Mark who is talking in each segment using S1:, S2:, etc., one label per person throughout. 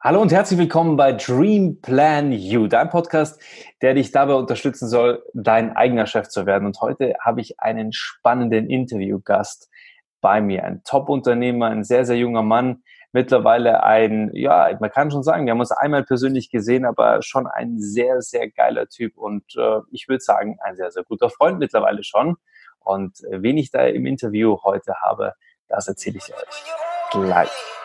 S1: Hallo und herzlich willkommen bei Dream Plan You, dein Podcast, der dich dabei unterstützen soll, dein eigener Chef zu werden. Und heute habe ich einen spannenden Interviewgast bei mir, ein Top-Unternehmer, ein sehr, sehr junger Mann, mittlerweile ein, ja, man kann schon sagen, wir haben uns einmal persönlich gesehen, aber schon ein sehr, sehr geiler Typ und äh, ich würde sagen, ein sehr, sehr guter Freund mittlerweile schon. Und äh, wen ich da im Interview heute habe, das erzähle ich euch gleich.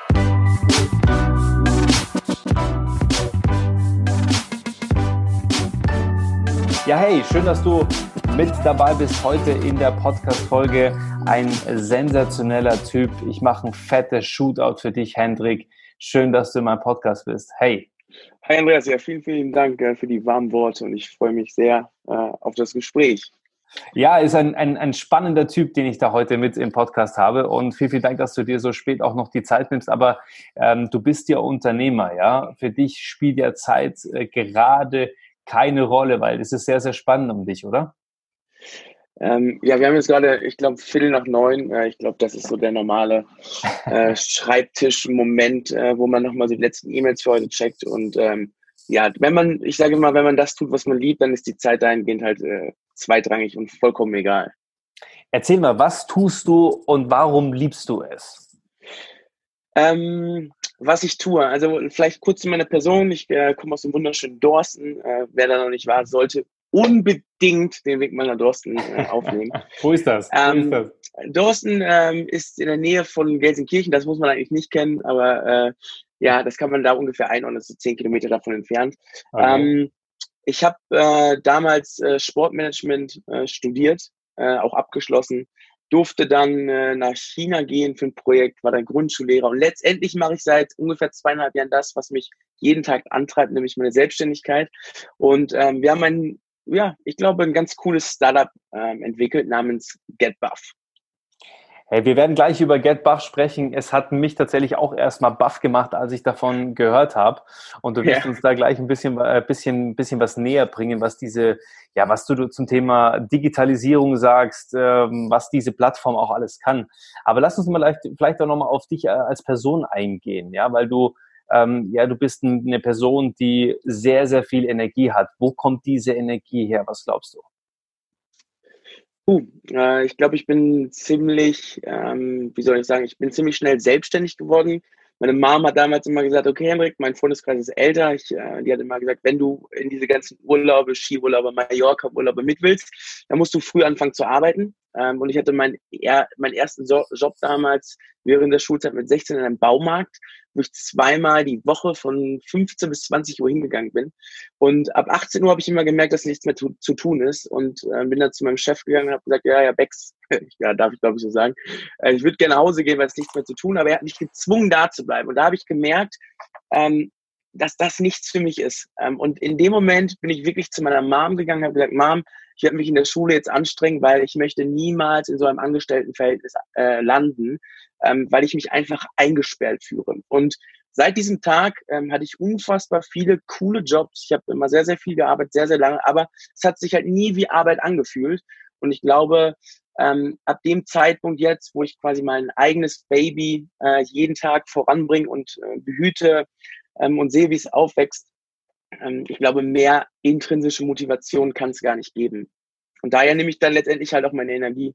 S1: Ja, hey, schön, dass du mit dabei bist heute in der Podcast-Folge. Ein sensationeller Typ. Ich mache ein fettes Shootout für dich, Hendrik. Schön, dass du in meinem Podcast bist. Hey.
S2: Hi Andreas, ja, vielen, vielen Dank äh, für die warmen Worte und ich freue mich sehr äh, auf das Gespräch.
S1: Ja, ist ein, ein, ein spannender Typ, den ich da heute mit im Podcast habe. Und vielen, vielen Dank, dass du dir so spät auch noch die Zeit nimmst. Aber ähm, du bist ja Unternehmer, ja. Für dich spielt ja Zeit äh, gerade keine Rolle, weil es ist sehr, sehr spannend um dich, oder?
S2: Ähm, ja, wir haben jetzt gerade, ich glaube, Viertel nach neun. Äh, ich glaube, das ist so der normale äh, Schreibtisch-Moment, äh, wo man nochmal so die letzten E-Mails für heute checkt. Und ähm, ja, wenn man, ich sage immer, wenn man das tut, was man liebt, dann ist die Zeit dahingehend halt äh, zweitrangig und vollkommen egal.
S1: Erzähl mal, was tust du und warum liebst du es?
S2: Ähm, was ich tue. Also vielleicht kurz zu meiner Person. Ich äh, komme aus dem wunderschönen Dorsten. Äh, wer da noch nicht war, sollte unbedingt den Weg mal nach Dorsten äh, aufnehmen.
S1: Wo ist das?
S2: Ähm, ist das? Dorsten ähm, ist in der Nähe von Gelsenkirchen. Das muss man eigentlich nicht kennen, aber äh, ja, das kann man da ungefähr einordnen. Das ist so zehn Kilometer davon entfernt. Okay. Ähm, ich habe äh, damals äh, Sportmanagement studiert, auch abgeschlossen durfte dann äh, nach China gehen für ein Projekt, war dann Grundschullehrer und letztendlich mache ich seit ungefähr zweieinhalb Jahren das, was mich jeden Tag antreibt, nämlich meine Selbstständigkeit. Und ähm, wir haben ein, ja, ich glaube, ein ganz cooles Startup ähm, entwickelt namens GetBuff.
S1: Hey, wir werden gleich über Get Buff sprechen. Es hat mich tatsächlich auch erstmal Buff gemacht, als ich davon gehört habe. Und du wirst ja. uns da gleich ein bisschen, äh, bisschen, bisschen was näher bringen, was diese, ja, was du zum Thema Digitalisierung sagst, ähm, was diese Plattform auch alles kann. Aber lass uns mal vielleicht, vielleicht auch nochmal auf dich äh, als Person eingehen, ja, weil du, ähm, ja, du bist eine Person, die sehr, sehr viel Energie hat. Wo kommt diese Energie her? Was glaubst du?
S2: Uh, ich glaube, ich bin ziemlich, ähm, wie soll ich sagen, ich bin ziemlich schnell selbstständig geworden. Meine Mom hat damals immer gesagt, okay, Henrik, mein Freundeskreis ist älter. Ich, äh, die hat immer gesagt, wenn du in diese ganzen Urlaube, Skiurlaube, Mallorca-Urlaube mit willst, dann musst du früh anfangen zu arbeiten. Ähm, und ich hatte mein, er, meinen ersten so Job damals während der Schulzeit mit 16 in einem Baumarkt, wo ich zweimal die Woche von 15 bis 20 Uhr hingegangen bin. Und ab 18 Uhr habe ich immer gemerkt, dass nichts mehr zu, zu tun ist. Und äh, bin dann zu meinem Chef gegangen und habe gesagt, ja, ja, Bex, ja, darf ich glaube ich so sagen, äh, ich würde gerne nach Hause gehen, weil es nichts mehr zu tun, aber er hat mich gezwungen, da zu bleiben. Und da habe ich gemerkt, ähm, dass das nichts für mich ist. Ähm, und in dem Moment bin ich wirklich zu meiner Mom gegangen und habe gesagt, Mom, ich werde mich in der Schule jetzt anstrengen, weil ich möchte niemals in so einem Angestelltenverhältnis äh, landen, ähm, weil ich mich einfach eingesperrt führe. Und seit diesem Tag ähm, hatte ich unfassbar viele coole Jobs. Ich habe immer sehr, sehr viel gearbeitet, sehr, sehr lange, aber es hat sich halt nie wie Arbeit angefühlt. Und ich glaube, ähm, ab dem Zeitpunkt jetzt, wo ich quasi mein eigenes Baby äh, jeden Tag voranbringe und äh, behüte ähm, und sehe, wie es aufwächst, ähm, ich glaube, mehr intrinsische Motivation kann es gar nicht geben. Und daher nehme ich dann letztendlich halt auch meine Energie.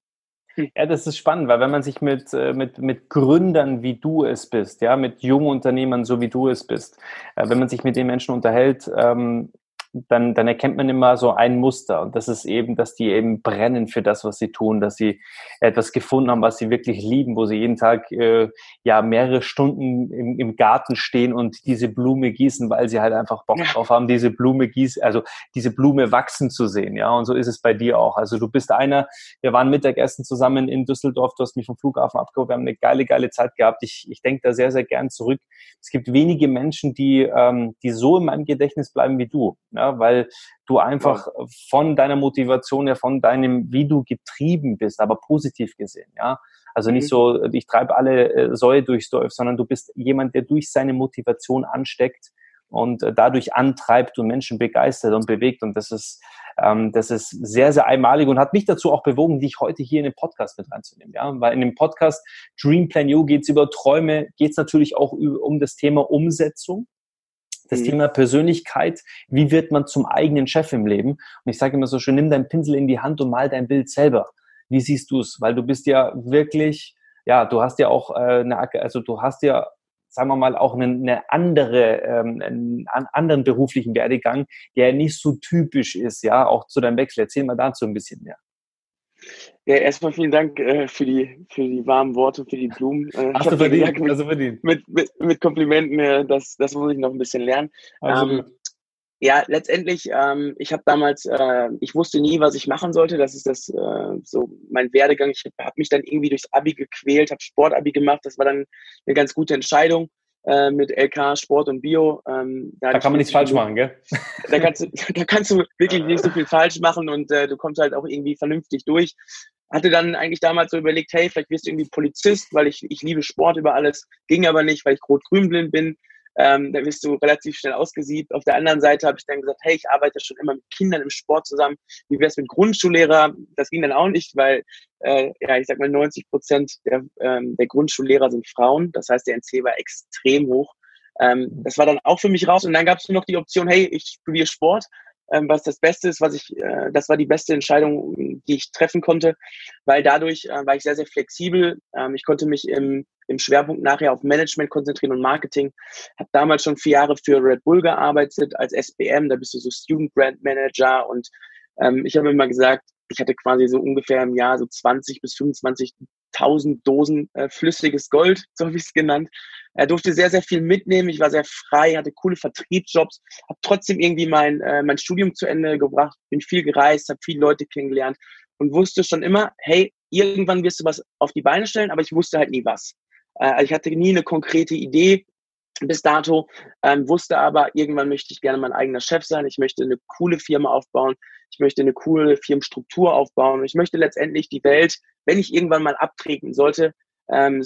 S1: Ja, das ist spannend, weil wenn man sich mit, äh, mit, mit Gründern, wie du es bist, ja, mit jungen Unternehmern, so wie du es bist, äh, wenn man sich mit den Menschen unterhält, ähm, dann, dann erkennt man immer so ein Muster. Und das ist eben, dass die eben brennen für das, was sie tun, dass sie etwas gefunden haben, was sie wirklich lieben, wo sie jeden Tag äh, ja mehrere Stunden im, im Garten stehen und diese Blume gießen, weil sie halt einfach Bock drauf haben, diese Blume gießen, also diese Blume wachsen zu sehen. Ja, und so ist es bei dir auch. Also du bist einer, wir waren Mittagessen zusammen in Düsseldorf, du hast mich vom Flughafen abgeholt, wir haben eine geile, geile Zeit gehabt. Ich, ich denke da sehr, sehr gern zurück. Es gibt wenige Menschen, die, ähm, die so in meinem Gedächtnis bleiben wie du ja, weil du einfach ja. von deiner Motivation her, von deinem, wie du getrieben bist, aber positiv gesehen, ja. Also nicht mhm. so, ich treibe alle äh, Säue durchs Dorf, sondern du bist jemand, der durch seine Motivation ansteckt und äh, dadurch antreibt und Menschen begeistert und bewegt. Und das ist, ähm, das ist sehr, sehr einmalig und hat mich dazu auch bewogen, dich heute hier in den Podcast mit reinzunehmen. Ja? Weil in dem Podcast Dream Plan You geht es über Träume, geht es natürlich auch um das Thema Umsetzung. Das mhm. Thema Persönlichkeit, wie wird man zum eigenen Chef im Leben? Und ich sage immer so schön, nimm deinen Pinsel in die Hand und mal dein Bild selber. Wie siehst du es? Weil du bist ja wirklich, ja, du hast ja auch äh, eine, also du hast ja, sagen wir mal, auch eine, eine andere, ähm, einen anderen beruflichen Werdegang, der nicht so typisch ist, ja, auch zu deinem Wechsel. Erzähl mal dazu ein bisschen mehr.
S2: Ja, erstmal vielen Dank äh, für, die, für die warmen Worte, für die Blumen.
S1: Äh, Hast du verdient, gesagt, mit, also verdient.
S2: Mit, mit, mit Komplimenten, äh, das, das muss ich noch ein bisschen lernen. Also ähm, ja, letztendlich, ähm, ich habe damals, äh, ich wusste nie, was ich machen sollte. Das ist das äh, so mein Werdegang. Ich habe mich dann irgendwie durchs Abi gequält, habe Sportabi gemacht. Das war dann eine ganz gute Entscheidung äh, mit LK, Sport und Bio.
S1: Ähm, da, da kann man nichts falsch machen, gell?
S2: Da kannst, du, da kannst du wirklich nicht so viel falsch machen und äh, du kommst halt auch irgendwie vernünftig durch. Hatte dann eigentlich damals so überlegt, hey, vielleicht wirst du irgendwie Polizist, weil ich, ich liebe Sport über alles. Ging aber nicht, weil ich rot-grün blind bin. Ähm, da wirst du relativ schnell ausgesiebt. Auf der anderen Seite habe ich dann gesagt, hey, ich arbeite schon immer mit Kindern im Sport zusammen. Wie wäre es mit Grundschullehrer? Das ging dann auch nicht, weil, äh, ja, ich sag mal, 90 Prozent der, ähm, der Grundschullehrer sind Frauen. Das heißt, der NC war extrem hoch. Ähm, das war dann auch für mich raus. Und dann gab es nur noch die Option, hey, ich studiere Sport ähm, was das Beste ist, was ich, äh, das war die beste Entscheidung, die ich treffen konnte, weil dadurch äh, war ich sehr, sehr flexibel. Ähm, ich konnte mich im, im Schwerpunkt nachher auf Management konzentrieren und Marketing. Habe damals schon vier Jahre für Red Bull gearbeitet als SBM, da bist du so Student Brand Manager und ähm, ich habe immer gesagt, ich hatte quasi so ungefähr im Jahr so 20 bis 25.000 Dosen äh, flüssiges Gold, so habe ich es genannt. Er durfte sehr, sehr viel mitnehmen. Ich war sehr frei, hatte coole Vertriebsjobs, habe trotzdem irgendwie mein, äh, mein Studium zu Ende gebracht, bin viel gereist, habe viele Leute kennengelernt und wusste schon immer, hey, irgendwann wirst du was auf die Beine stellen, aber ich wusste halt nie was. Äh, also ich hatte nie eine konkrete Idee bis dato, ähm, wusste aber, irgendwann möchte ich gerne mein eigener Chef sein. Ich möchte eine coole Firma aufbauen. Ich möchte eine coole Firmenstruktur aufbauen. Ich möchte letztendlich die Welt, wenn ich irgendwann mal abtreten sollte, ähm,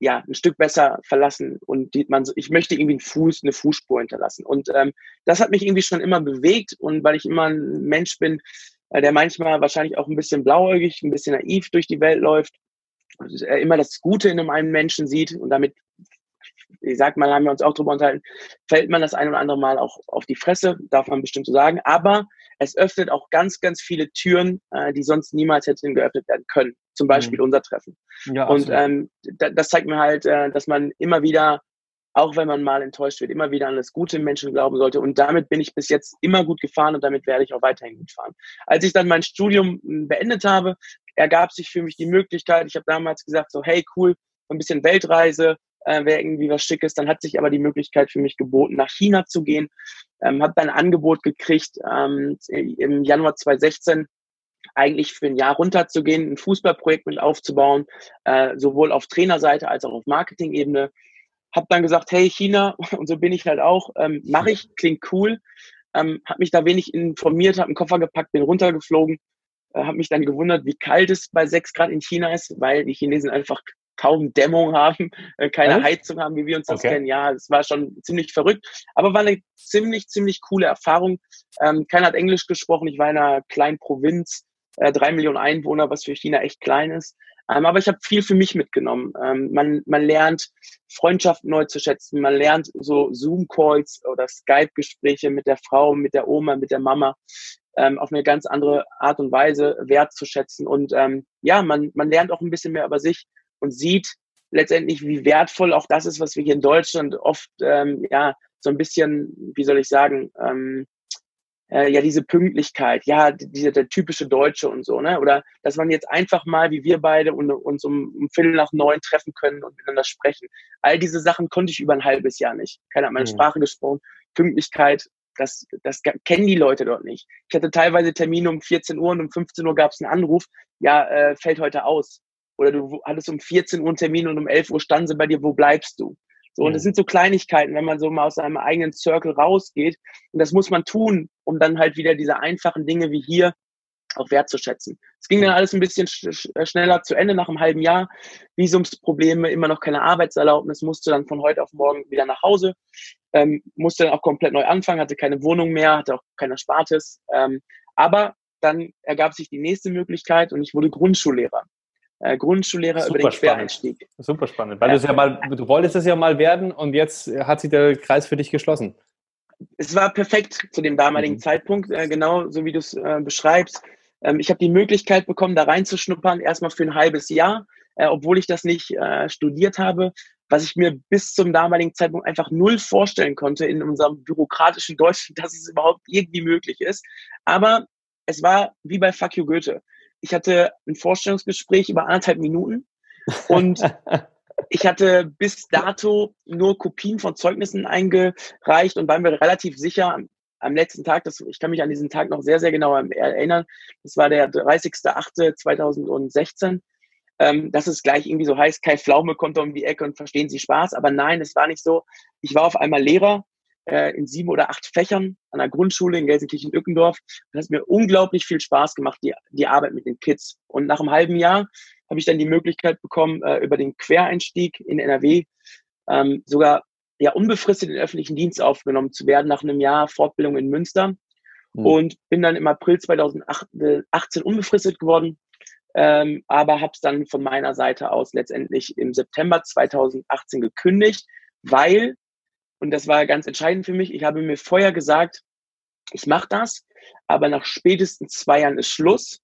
S2: ja, ein Stück besser verlassen und die, man, ich möchte irgendwie einen Fuß, eine Fußspur hinterlassen. Und ähm, das hat mich irgendwie schon immer bewegt und weil ich immer ein Mensch bin, äh, der manchmal wahrscheinlich auch ein bisschen blauäugig, ein bisschen naiv durch die Welt läuft, also, äh, immer das Gute in einem Menschen sieht und damit, ich sag mal, haben wir uns auch drüber unterhalten, fällt man das ein oder andere Mal auch auf die Fresse, darf man bestimmt so sagen. Aber es öffnet auch ganz, ganz viele Türen, äh, die sonst niemals hätten geöffnet werden können. Zum Beispiel mhm. unser Treffen. Ja, und ähm, das zeigt mir halt, äh, dass man immer wieder, auch wenn man mal enttäuscht wird, immer wieder an das Gute im Menschen glauben sollte. Und damit bin ich bis jetzt immer gut gefahren und damit werde ich auch weiterhin gut fahren. Als ich dann mein Studium hm, beendet habe, ergab sich für mich die Möglichkeit, ich habe damals gesagt, so hey cool, ein bisschen Weltreise, äh, wäre irgendwie was Schickes. Dann hat sich aber die Möglichkeit für mich geboten, nach China zu gehen. Ähm, habe dann ein Angebot gekriegt ähm, im Januar 2016 eigentlich für ein Jahr runterzugehen, ein Fußballprojekt mit aufzubauen, äh, sowohl auf Trainerseite als auch auf Marketing-Ebene. Habe dann gesagt, hey China, und so bin ich halt auch, ähm, mache ich, klingt cool. Ähm, habe mich da wenig informiert, habe einen Koffer gepackt, bin runtergeflogen, äh, habe mich dann gewundert, wie kalt es bei 6 Grad in China ist, weil die Chinesen einfach kaum Dämmung haben, äh, keine Echt? Heizung haben, wie wir uns das okay. kennen. Ja, es war schon ziemlich verrückt, aber war eine ziemlich, ziemlich coole Erfahrung. Ähm, keiner hat Englisch gesprochen. Ich war in einer kleinen Provinz, äh, drei Millionen Einwohner, was für China echt klein ist. Ähm, aber ich habe viel für mich mitgenommen. Ähm, man, man lernt Freundschaften neu zu schätzen. Man lernt so Zoom-Calls oder Skype-Gespräche mit der Frau, mit der Oma, mit der Mama ähm, auf eine ganz andere Art und Weise wertzuschätzen. Und ähm, ja, man, man lernt auch ein bisschen mehr über sich und sieht letztendlich, wie wertvoll auch das ist, was wir hier in Deutschland oft ähm, ja so ein bisschen, wie soll ich sagen, ähm, äh, ja diese Pünktlichkeit, ja dieser der typische Deutsche und so, ne? Oder dass man jetzt einfach mal, wie wir beide, und, uns um, um Viertel nach neun treffen können und miteinander sprechen. All diese Sachen konnte ich über ein halbes Jahr nicht. Keiner hat meine mhm. Sprache gesprochen. Pünktlichkeit, das, das kennen die Leute dort nicht. Ich hatte teilweise Termine um 14 Uhr und um 15 Uhr gab es einen Anruf, ja, äh, fällt heute aus. Oder du hattest um 14 Uhr einen Termin und um 11 Uhr standen sie bei dir, wo bleibst du? So, und das mhm. sind so Kleinigkeiten, wenn man so mal aus seinem eigenen Circle rausgeht. Und das muss man tun, um dann halt wieder diese einfachen Dinge wie hier auch wertzuschätzen. Es ging dann alles ein bisschen sch äh, schneller zu Ende nach einem halben Jahr. Visumsprobleme, immer noch keine Arbeitserlaubnis, musste dann von heute auf morgen wieder nach Hause, ähm, musste dann auch komplett neu anfangen, hatte keine Wohnung mehr, hatte auch keine Spartes. Ähm, aber dann ergab sich die nächste Möglichkeit und ich wurde Grundschullehrer äh, Grundschullehrer Super über den Quereinstieg.
S1: Super spannend, weil ja. du ja mal, du wolltest es ja mal werden und jetzt hat sich der Kreis für dich geschlossen.
S2: es war perfekt zu dem damaligen mhm. Zeitpunkt, äh, genau so wie du es äh, beschreibst. Ähm, ich habe die Möglichkeit bekommen, da reinzuschnuppern, erstmal für ein halbes Jahr, äh, obwohl ich das nicht äh, studiert habe, was ich mir bis zum damaligen Zeitpunkt einfach null vorstellen konnte in unserem bürokratischen Deutschland, dass es überhaupt irgendwie möglich ist. Aber es war wie bei Fuck You Goethe. Ich hatte ein Vorstellungsgespräch über anderthalb Minuten und ich hatte bis dato nur Kopien von Zeugnissen eingereicht und war mir relativ sicher, am letzten Tag, das, ich kann mich an diesen Tag noch sehr, sehr genau erinnern, das war der 30.08.2016, ähm, dass es gleich irgendwie so heißt, Kai Pflaume kommt um die Ecke und verstehen Sie Spaß, aber nein, es war nicht so. Ich war auf einmal Lehrer äh, in sieben oder acht Fächern an der Grundschule in Gelsenkirchen-Ückendorf. Das hat mir unglaublich viel Spaß gemacht, die, die Arbeit mit den Kids. Und nach einem halben Jahr habe ich dann die Möglichkeit bekommen, äh, über den Quereinstieg in NRW ähm, sogar ja unbefristet in den öffentlichen Dienst aufgenommen zu werden nach einem Jahr Fortbildung in Münster. Mhm. Und bin dann im April 2018 unbefristet geworden, ähm, aber habe es dann von meiner Seite aus letztendlich im September 2018 gekündigt, weil, und das war ganz entscheidend für mich, ich habe mir vorher gesagt, ich mache das, aber nach spätestens zwei Jahren ist Schluss,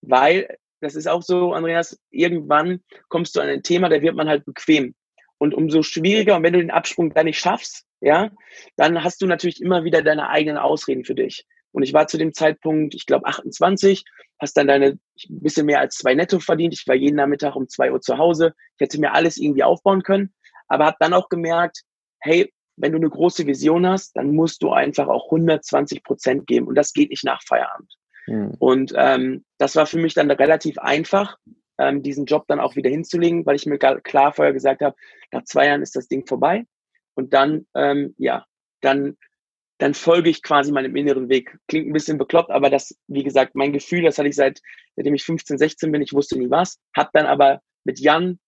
S2: weil das ist auch so, Andreas, irgendwann kommst du an ein Thema, da wird man halt bequem. Und umso schwieriger, und wenn du den Absprung dann nicht schaffst, ja, dann hast du natürlich immer wieder deine eigenen Ausreden für dich. Und ich war zu dem Zeitpunkt, ich glaube 28, hast dann deine ein bisschen mehr als zwei Netto verdient. Ich war jeden Nachmittag um zwei Uhr zu Hause. Ich hätte mir alles irgendwie aufbauen können, aber habe dann auch gemerkt, hey, wenn du eine große Vision hast, dann musst du einfach auch 120 Prozent geben und das geht nicht nach Feierabend. Mhm. Und ähm, das war für mich dann relativ einfach, ähm, diesen Job dann auch wieder hinzulegen, weil ich mir klar vorher gesagt habe, nach zwei Jahren ist das Ding vorbei. Und dann, ähm, ja, dann, dann folge ich quasi meinem inneren Weg. Klingt ein bisschen bekloppt, aber das, wie gesagt, mein Gefühl, das hatte ich seit, seitdem ich 15, 16 bin, ich wusste nie was. Hab dann aber mit Jan,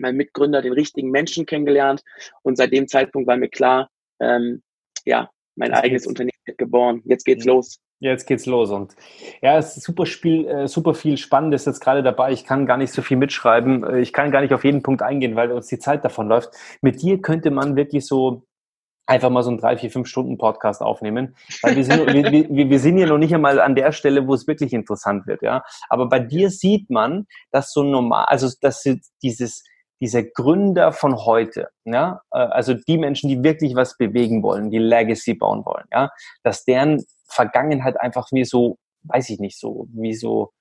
S2: meinem Mitgründer, den richtigen Menschen kennengelernt. Und seit dem Zeitpunkt war mir klar, ähm, ja, mein Jetzt eigenes Unternehmen wird geboren. Jetzt geht's ja. los.
S1: Jetzt geht's los und ja, es ist super Spiel, äh, super viel Spannendes jetzt gerade dabei. Ich kann gar nicht so viel mitschreiben. Äh, ich kann gar nicht auf jeden Punkt eingehen, weil uns die Zeit davon läuft. Mit dir könnte man wirklich so einfach mal so einen drei, vier, fünf Stunden Podcast aufnehmen, weil wir sind, wir, wir, wir sind ja noch nicht einmal an der Stelle, wo es wirklich interessant wird, ja. Aber bei dir sieht man, dass so normal, also dass dieses dieser Gründer von heute, ja, äh, also die Menschen, die wirklich was bewegen wollen, die Legacy bauen wollen, ja, dass deren Vergangenheit einfach wie so, weiß ich nicht, so, wie so,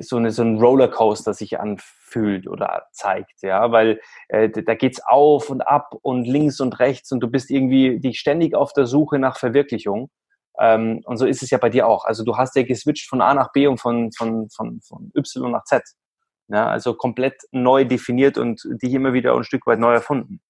S1: so, eine, so ein Rollercoaster sich anfühlt oder zeigt, ja, weil äh, da geht's auf und ab und links und rechts und du bist irgendwie dich ständig auf der Suche nach Verwirklichung. Ähm, und so ist es ja bei dir auch. Also du hast ja geswitcht von A nach B und von, von, von, von Y nach Z. Ja, also komplett neu definiert und dich immer wieder ein Stück weit neu erfunden.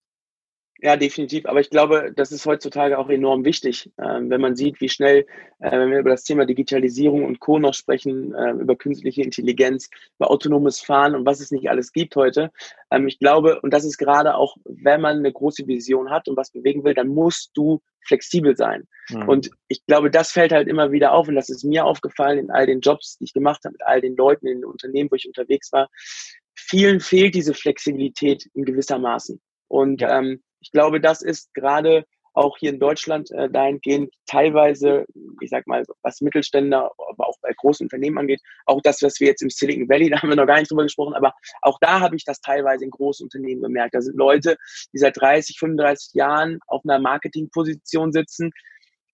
S2: Ja, definitiv. Aber ich glaube, das ist heutzutage auch enorm wichtig, ähm, wenn man sieht, wie schnell, äh, wenn wir über das Thema Digitalisierung und Co. noch sprechen, äh, über künstliche Intelligenz, über autonomes Fahren und was es nicht alles gibt heute. Ähm, ich glaube, und das ist gerade auch, wenn man eine große Vision hat und was bewegen will, dann musst du flexibel sein. Mhm. Und ich glaube, das fällt halt immer wieder auf und das ist mir aufgefallen in all den Jobs, die ich gemacht habe, mit all den Leuten in den Unternehmen, wo ich unterwegs war. Vielen fehlt diese Flexibilität in gewisser Maßen. Und ja. ähm, ich glaube, das ist gerade auch hier in Deutschland äh, dahingehend teilweise, ich sag mal, was Mittelständler, aber auch bei großen Unternehmen angeht, auch das, was wir jetzt im Silicon Valley, da haben wir noch gar nicht drüber gesprochen, aber auch da habe ich das teilweise in großen Unternehmen bemerkt. Da sind Leute, die seit 30, 35 Jahren auf einer Marketingposition sitzen,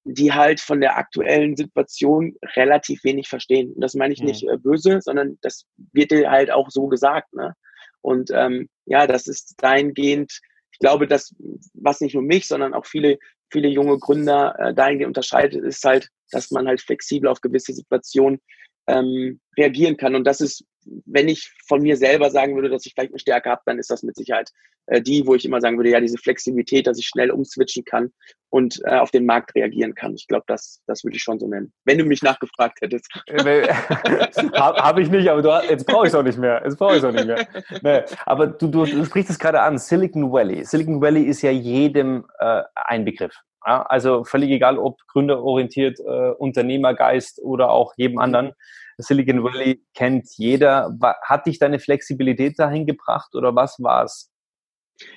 S2: die halt von der aktuellen Situation relativ wenig verstehen. Und das meine ich mhm. nicht äh, böse, sondern das wird dir halt auch so gesagt. Ne? Und ähm, ja, das ist dahingehend glaube, dass was nicht nur mich, sondern auch viele, viele junge Gründer äh, dahingehend unterscheidet, ist halt, dass man halt flexibel auf gewisse Situationen ähm, reagieren kann. Und das ist, wenn ich von mir selber sagen würde, dass ich vielleicht eine Stärke habe, dann ist das mit Sicherheit äh, die, wo ich immer sagen würde, ja, diese Flexibilität, dass ich schnell umswitchen kann und äh, auf den Markt reagieren kann. Ich glaube, das, das würde ich schon so nennen. Wenn du mich nachgefragt hättest.
S1: Äh, habe ich nicht, aber du, jetzt brauche ich es auch nicht mehr. Jetzt brauche ich auch nicht mehr. Nee, aber du, du, du sprichst es gerade an, Silicon Valley. Silicon Valley ist ja jedem äh, ein Begriff. Ja, also völlig egal, ob gründerorientiert, äh, Unternehmergeist oder auch jedem mhm. anderen. Silicon Valley kennt jeder. Hat dich deine Flexibilität dahin gebracht oder was war es?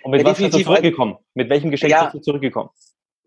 S1: Und mit ja, was bist du zurückgekommen? Mit welchem Geschenk ja, bist du zurückgekommen?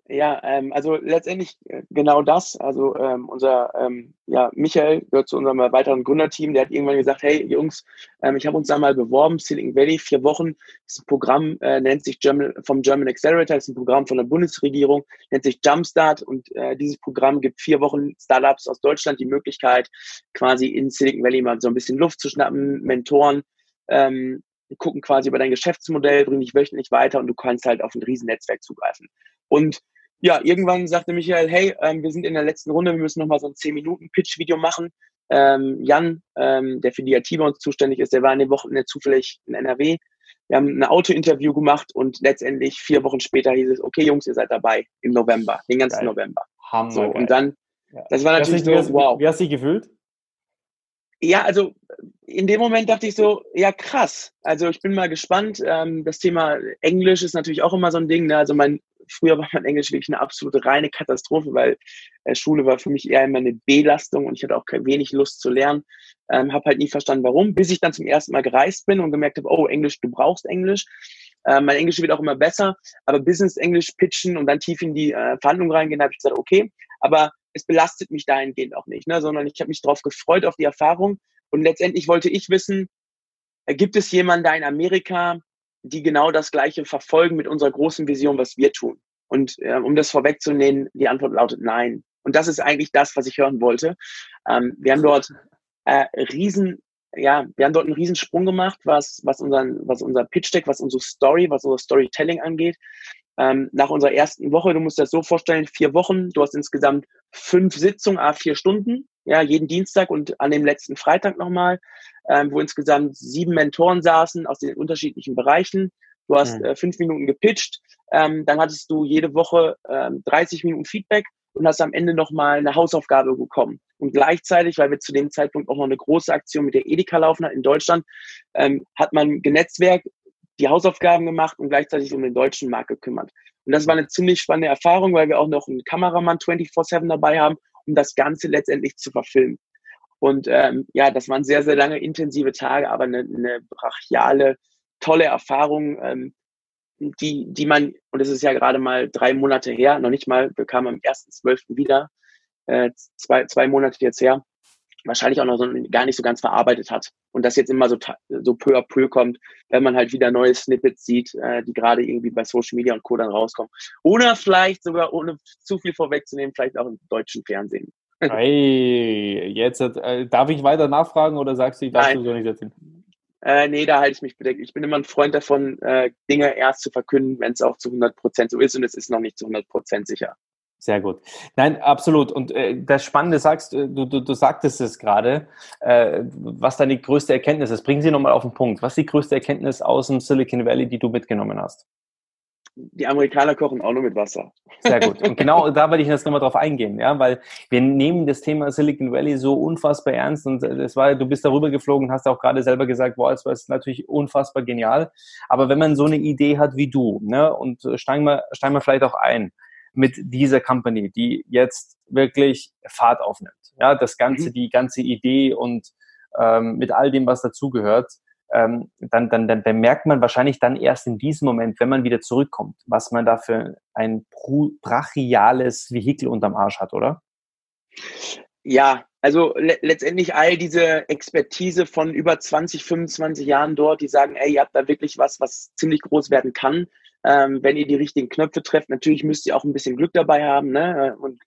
S2: Ja, ähm, also letztendlich äh, genau das. Also ähm, unser ähm, ja, Michael gehört zu unserem weiteren Gründerteam. Der hat irgendwann gesagt, hey Jungs, ähm, ich habe uns da mal beworben, Silicon Valley, vier Wochen. Das Programm, äh, nennt sich German, vom German Accelerator, das ist ein Programm von der Bundesregierung, nennt sich Jumpstart und äh, dieses Programm gibt vier Wochen Startups aus Deutschland die Möglichkeit, quasi in Silicon Valley mal so ein bisschen Luft zu schnappen, Mentoren, ähm, gucken quasi über dein Geschäftsmodell, bringen dich wöchentlich weiter und du kannst halt auf ein riesen Netzwerk zugreifen. Und ja, irgendwann sagte Michael, hey, ähm, wir sind in der letzten Runde, wir müssen nochmal so ein 10-Minuten-Pitch-Video machen. Ähm, Jan, ähm, der für die IT bei uns zuständig ist, der war in den Wochen zufällig in NRW. Wir haben ein Auto-Interview gemacht und letztendlich vier Wochen später hieß es, okay Jungs, ihr seid dabei im November, den ganzen geil. November.
S1: Hammer, so,
S2: und dann, ja. das war natürlich
S1: so, wie, wow. Wie hast du dich gefühlt?
S2: Ja, also in dem Moment dachte ich so, ja krass. Also ich bin mal gespannt. Ähm, das Thema Englisch ist natürlich auch immer so ein Ding. Ne? Also mein früher war mein Englisch wirklich eine absolute reine Katastrophe, weil äh, Schule war für mich eher immer eine Belastung und ich hatte auch wenig Lust zu lernen. Ähm, habe halt nie verstanden, warum, bis ich dann zum ersten Mal gereist bin und gemerkt habe, oh Englisch, du brauchst Englisch. Äh, mein Englisch wird auch immer besser, aber Business-Englisch pitchen und dann tief in die äh, Verhandlung reingehen, habe ich gesagt, okay, aber es belastet mich dahingehend auch nicht, ne, sondern ich habe mich darauf gefreut, auf die Erfahrung. Und letztendlich wollte ich wissen, äh, gibt es jemanden da in Amerika, die genau das Gleiche verfolgen mit unserer großen Vision, was wir tun? Und äh, um das vorwegzunehmen, die Antwort lautet nein. Und das ist eigentlich das, was ich hören wollte. Ähm, wir haben dort äh, riesen, ja, wir haben dort einen riesen Sprung gemacht, was, was, unseren, was unser Pitch Deck, was unsere Story, was unser Storytelling angeht. Ähm, nach unserer ersten Woche, du musst das so vorstellen, vier Wochen, du hast insgesamt fünf Sitzungen, a vier Stunden, ja, jeden Dienstag und an dem letzten Freitag nochmal, ähm, wo insgesamt sieben Mentoren saßen aus den unterschiedlichen Bereichen. Du hast mhm. äh, fünf Minuten gepitcht, ähm, dann hattest du jede Woche ähm, 30 Minuten Feedback und hast am Ende nochmal eine Hausaufgabe bekommen. Und gleichzeitig, weil wir zu dem Zeitpunkt auch noch eine große Aktion mit der Edeka laufen hatten in Deutschland, ähm, hat man genetzwerk die Hausaufgaben gemacht und gleichzeitig um den deutschen Markt gekümmert. Und das war eine ziemlich spannende Erfahrung, weil wir auch noch einen Kameramann 24-7 dabei haben, um das Ganze letztendlich zu verfilmen. Und ähm, ja, das waren sehr, sehr lange intensive Tage, aber eine, eine brachiale, tolle Erfahrung, ähm, die, die man, und es ist ja gerade mal drei Monate her, noch nicht mal, wir kamen am 1.12. wieder, äh, zwei, zwei Monate jetzt her, wahrscheinlich auch noch so, gar nicht so ganz verarbeitet hat. Und das jetzt immer so, so peu à peu kommt, wenn man halt wieder neue Snippets sieht, äh, die gerade irgendwie bei Social Media und Co. dann rauskommen. Oder vielleicht sogar, ohne zu viel vorwegzunehmen, vielleicht auch im deutschen Fernsehen.
S1: Hey, jetzt äh, darf ich weiter nachfragen oder sagst du, ich darf
S2: du so nicht erzählen? Äh, nee, da halte ich mich bedeckt. Ich bin immer ein Freund davon, äh, Dinge erst zu verkünden, wenn es auch zu 100% so ist und es ist noch nicht zu 100% sicher.
S1: Sehr gut. Nein, absolut. Und äh, das Spannende sagst, äh, du, du, du sagtest es gerade, äh, was deine größte Erkenntnis ist. Bringen Sie nochmal auf den Punkt. Was ist die größte Erkenntnis aus dem Silicon Valley, die du mitgenommen hast?
S2: Die Amerikaner kochen auch nur mit Wasser.
S1: Sehr gut. Und genau da werde ich jetzt nochmal drauf eingehen, ja, weil wir nehmen das Thema Silicon Valley so unfassbar ernst und das war, du bist darüber geflogen, hast auch gerade selber gesagt, boah, es war natürlich unfassbar genial. Aber wenn man so eine Idee hat wie du, ne, und steigen wir, steigen wir vielleicht auch ein, mit dieser Company, die jetzt wirklich Fahrt aufnimmt. Ja, das ganze, mhm. die ganze Idee und ähm, mit all dem, was dazugehört, ähm, dann, dann, dann, dann merkt man wahrscheinlich dann erst in diesem Moment, wenn man wieder zurückkommt, was man da für ein brachiales Vehikel unterm Arsch hat, oder?
S2: Ja, also le letztendlich all diese Expertise von über 20, 25 Jahren dort, die sagen, ey, ihr habt da wirklich was, was ziemlich groß werden kann ähm, wenn ihr die richtigen Knöpfe trefft. Natürlich müsst ihr auch ein bisschen Glück dabei haben, ne? Und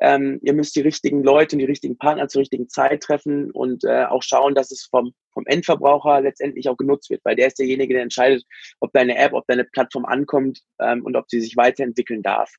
S2: ähm, ihr müsst die richtigen Leute und die richtigen Partner zur richtigen Zeit treffen und äh, auch schauen, dass es vom, vom Endverbraucher letztendlich auch genutzt wird, weil der ist derjenige, der entscheidet, ob deine App, ob deine Plattform ankommt ähm, und ob sie sich weiterentwickeln darf.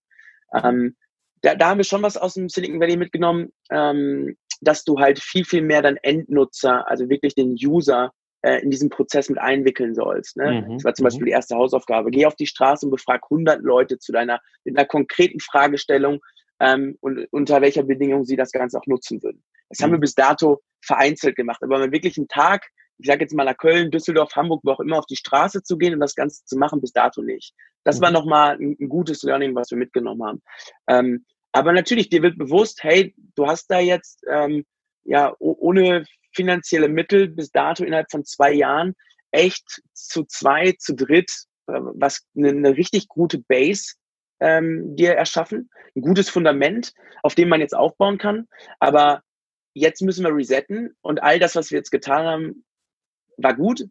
S2: Ähm, da, da haben wir schon was aus dem Silicon Valley mitgenommen, ähm, dass du halt viel, viel mehr dann Endnutzer, also wirklich den User äh, in diesen Prozess mit einwickeln sollst. Ne? Mhm. Das war zum Beispiel mhm. die erste Hausaufgabe. Geh auf die Straße und befrag 100 Leute zu deiner, mit einer konkreten Fragestellung ähm, und unter welcher Bedingung sie das Ganze auch nutzen würden. Das mhm. haben wir bis dato vereinzelt gemacht. Aber wenn wirklich einen Tag, ich sage jetzt mal nach Köln, Düsseldorf, Hamburg, wo auch immer auf die Straße zu gehen und das Ganze zu machen, bis dato nicht. Das mhm. war nochmal ein, ein gutes Learning, was wir mitgenommen haben. Ähm, aber natürlich, dir wird bewusst, hey, du hast da jetzt ähm, ja ohne finanzielle Mittel bis dato innerhalb von zwei Jahren echt zu zwei, zu dritt, äh, was eine, eine richtig gute Base ähm, dir erschaffen, ein gutes Fundament, auf dem man jetzt aufbauen kann. Aber jetzt müssen wir resetten und all das, was wir jetzt getan haben, war gut.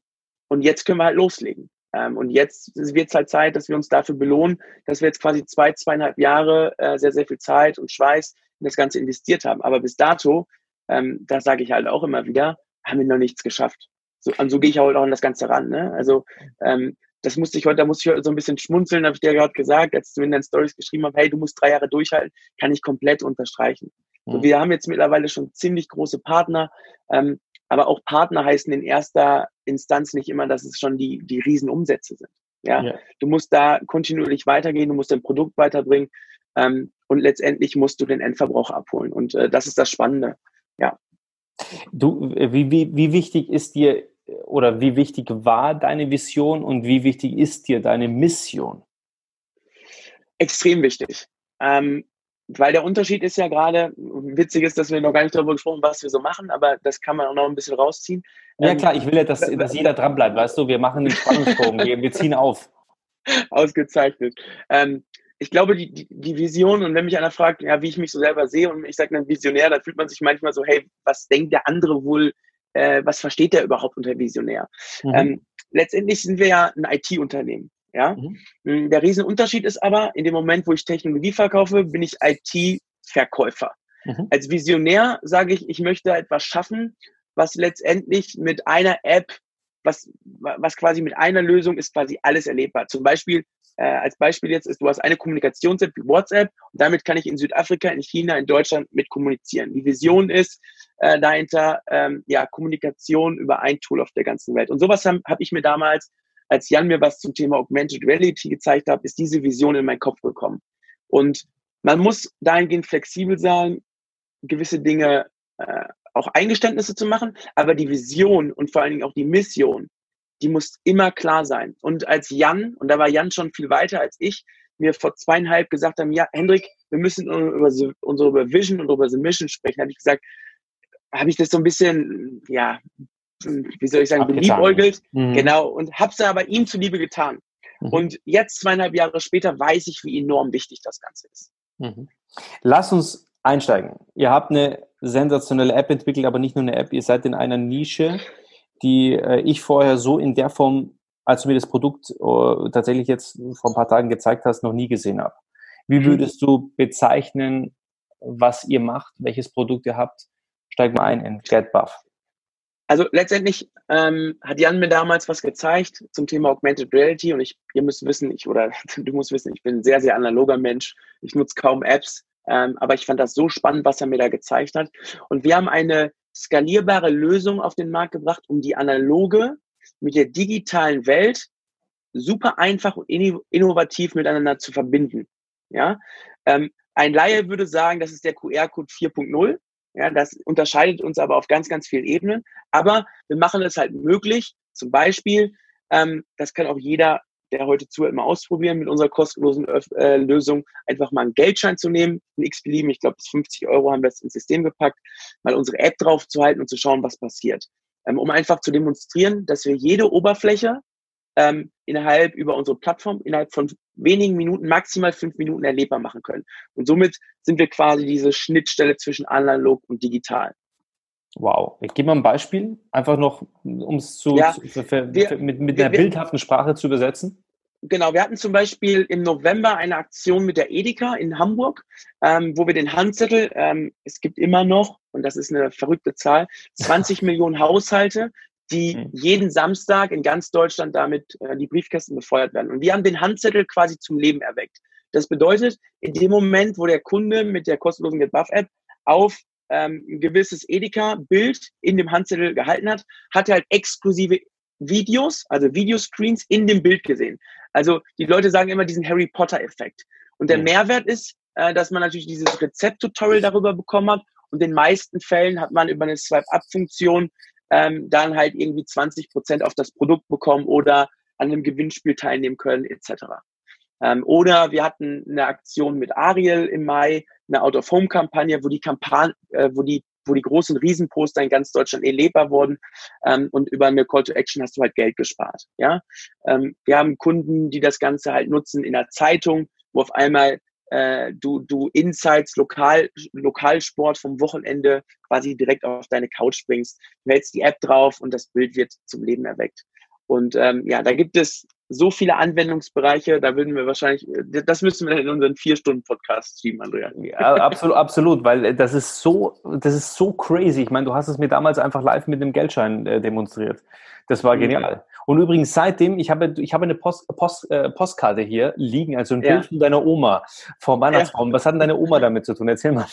S2: Und jetzt können wir halt loslegen. Ähm, und jetzt wird es halt Zeit, dass wir uns dafür belohnen, dass wir jetzt quasi zwei, zweieinhalb Jahre äh, sehr, sehr viel Zeit und Schweiß in das Ganze investiert haben. Aber bis dato, ähm, das sage ich halt auch immer wieder, haben wir noch nichts geschafft. So, und so gehe ich halt auch an das Ganze ran. Ne? Also ähm, das musste ich heute, da musste ich heute so ein bisschen schmunzeln, habe ich dir gerade gesagt, als du in deinen Stories geschrieben hast, hey, du musst drei Jahre durchhalten, kann ich komplett unterstreichen. Mhm. So, wir haben jetzt mittlerweile schon ziemlich große Partner, ähm, aber auch Partner heißen in erster Instanz nicht immer, dass es schon die, die Riesenumsätze sind. Ja? ja. du musst da kontinuierlich weitergehen, du musst dein Produkt weiterbringen ähm, und letztendlich musst du den Endverbraucher abholen. Und äh, das ist das Spannende. Ja.
S1: Du, wie, wie, wie wichtig ist dir oder wie wichtig war deine Vision und wie wichtig ist dir deine Mission?
S2: Extrem wichtig. Ähm, weil der Unterschied ist ja gerade, witzig ist, dass wir noch gar nicht darüber gesprochen haben, was wir so machen, aber das kann man auch noch ein bisschen rausziehen.
S1: Ja ähm, klar, ich will ja, dass, dass jeder dran bleibt, weißt du, wir machen den Spannungsbogen, wir, wir ziehen auf.
S2: Ausgezeichnet. Ähm, ich glaube, die, die, die Vision, und wenn mich einer fragt, ja, wie ich mich so selber sehe, und ich sage dann Visionär, da fühlt man sich manchmal so, hey, was denkt der andere wohl, äh, was versteht der überhaupt unter Visionär? Mhm. Ähm, letztendlich sind wir ja ein IT-Unternehmen. Ja? Mhm. Hm, der Riesenunterschied ist aber, in dem Moment, wo ich Technologie verkaufe, bin ich IT-Verkäufer. Mhm. Als Visionär sage ich, ich möchte etwas schaffen, was letztendlich mit einer App, was, was quasi mit einer Lösung ist quasi alles erlebbar. Zum Beispiel, äh, als Beispiel jetzt ist, du hast eine Kommunikations-App wie WhatsApp und damit kann ich in Südafrika, in China, in Deutschland mit kommunizieren. Die Vision ist äh, dahinter, ähm, ja, Kommunikation über ein Tool auf der ganzen Welt. Und sowas habe hab ich mir damals als Jan mir was zum Thema Augmented Reality gezeigt hat, ist diese Vision in meinen Kopf gekommen. Und man muss dahingehend flexibel sein, gewisse Dinge äh, auch Eingeständnisse zu machen, aber die Vision und vor allen Dingen auch die Mission, die muss immer klar sein. Und als Jan, und da war Jan schon viel weiter als ich, mir vor zweieinhalb gesagt haben, ja, Hendrik, wir müssen über unsere Vision und über die Mission sprechen, habe ich gesagt, habe ich das so ein bisschen, ja, wie soll ich sagen, beliebäugelt. Mhm. Genau, und habe es aber ihm zuliebe getan. Mhm. Und jetzt, zweieinhalb Jahre später, weiß ich, wie enorm wichtig das Ganze ist.
S1: Mhm. Lass uns einsteigen. Ihr habt eine sensationelle App entwickelt, aber nicht nur eine App, ihr seid in einer Nische, die äh, ich vorher so in der Form, als du mir das Produkt äh, tatsächlich jetzt vor ein paar Tagen gezeigt hast, noch nie gesehen habe. Wie mhm. würdest du bezeichnen, was ihr macht, welches Produkt ihr habt? Steig mal ein in GetBuff.
S2: Also letztendlich ähm, hat Jan mir damals was gezeigt zum Thema Augmented Reality und ich, ihr müsst wissen, ich oder du musst wissen, ich bin ein sehr, sehr analoger Mensch. Ich nutze kaum Apps, ähm, aber ich fand das so spannend, was er mir da gezeigt hat. Und wir haben eine skalierbare Lösung auf den Markt gebracht, um die analoge mit der digitalen Welt super einfach und innovativ miteinander zu verbinden. Ja, ähm, ein Laie würde sagen, das ist der QR-Code 4.0. Ja, das unterscheidet uns aber auf ganz, ganz vielen Ebenen. Aber wir machen es halt möglich, zum Beispiel, ähm, das kann auch jeder, der heute zuhört, mal ausprobieren, mit unserer kostenlosen äh, Lösung einfach mal einen Geldschein zu nehmen, ein x-belieben, ich glaube bis 50 Euro haben wir es ins System gepackt, mal unsere App drauf zu halten und zu schauen, was passiert. Ähm, um einfach zu demonstrieren, dass wir jede Oberfläche ähm, innerhalb über unsere Plattform innerhalb von wenigen Minuten, maximal fünf Minuten erlebbar machen können. Und somit sind wir quasi diese Schnittstelle zwischen analog und digital.
S1: Wow. Ich gebe mal ein Beispiel, einfach noch, um es zu, ja, zu für, wir, mit, mit einer wir, bildhaften Sprache zu übersetzen.
S2: Genau, wir hatten zum Beispiel im November eine Aktion mit der Edeka in Hamburg, ähm, wo wir den Handzettel, ähm, es gibt immer noch, und das ist eine verrückte Zahl, 20 Millionen Haushalte, die mhm. jeden Samstag in ganz Deutschland damit äh, die Briefkästen befeuert werden. Und wir haben den Handzettel quasi zum Leben erweckt. Das bedeutet, in dem Moment, wo der Kunde mit der kostenlosen GetBuff-App auf ähm, ein gewisses Edeka-Bild in dem Handzettel gehalten hat, hat er halt exklusive Videos, also Videoscreens in dem Bild gesehen. Also die Leute sagen immer diesen Harry Potter-Effekt. Und der mhm. Mehrwert ist, äh, dass man natürlich dieses Rezept-Tutorial darüber bekommen hat. Und in den meisten Fällen hat man über eine Swipe-Up-Funktion ähm, dann halt irgendwie 20 Prozent auf das Produkt bekommen oder an einem Gewinnspiel teilnehmen können, etc. Ähm, oder wir hatten eine Aktion mit Ariel im Mai, eine Out-of-Home-Kampagne, wo die Kampagne, äh, wo die wo die großen Riesenposter in ganz Deutschland erlebbar wurden ähm, und über eine Call to Action hast du halt Geld gespart. Ja, ähm, wir haben Kunden, die das Ganze halt nutzen in der Zeitung wo auf einmal äh, du, du Insights, Lokal, Lokalsport vom Wochenende quasi direkt auf deine Couch bringst. Du die App drauf und das Bild wird zum Leben erweckt. Und ähm, ja, da gibt es so viele Anwendungsbereiche, da würden wir wahrscheinlich, das müssen wir in unseren vier Stunden Podcast streamen, Andrea.
S1: Ja, absolut, absolut, weil das ist so, das ist so crazy. Ich meine, du hast es mir damals einfach live mit einem Geldschein äh, demonstriert. Das war mhm. genial. Und übrigens seitdem, ich habe, ich habe eine Post, Post, äh, Postkarte hier liegen, also ein ja. Bild von deiner Oma vor Weihnachtsbaum. Ja. Was hat denn deine Oma damit zu tun? Erzähl mal.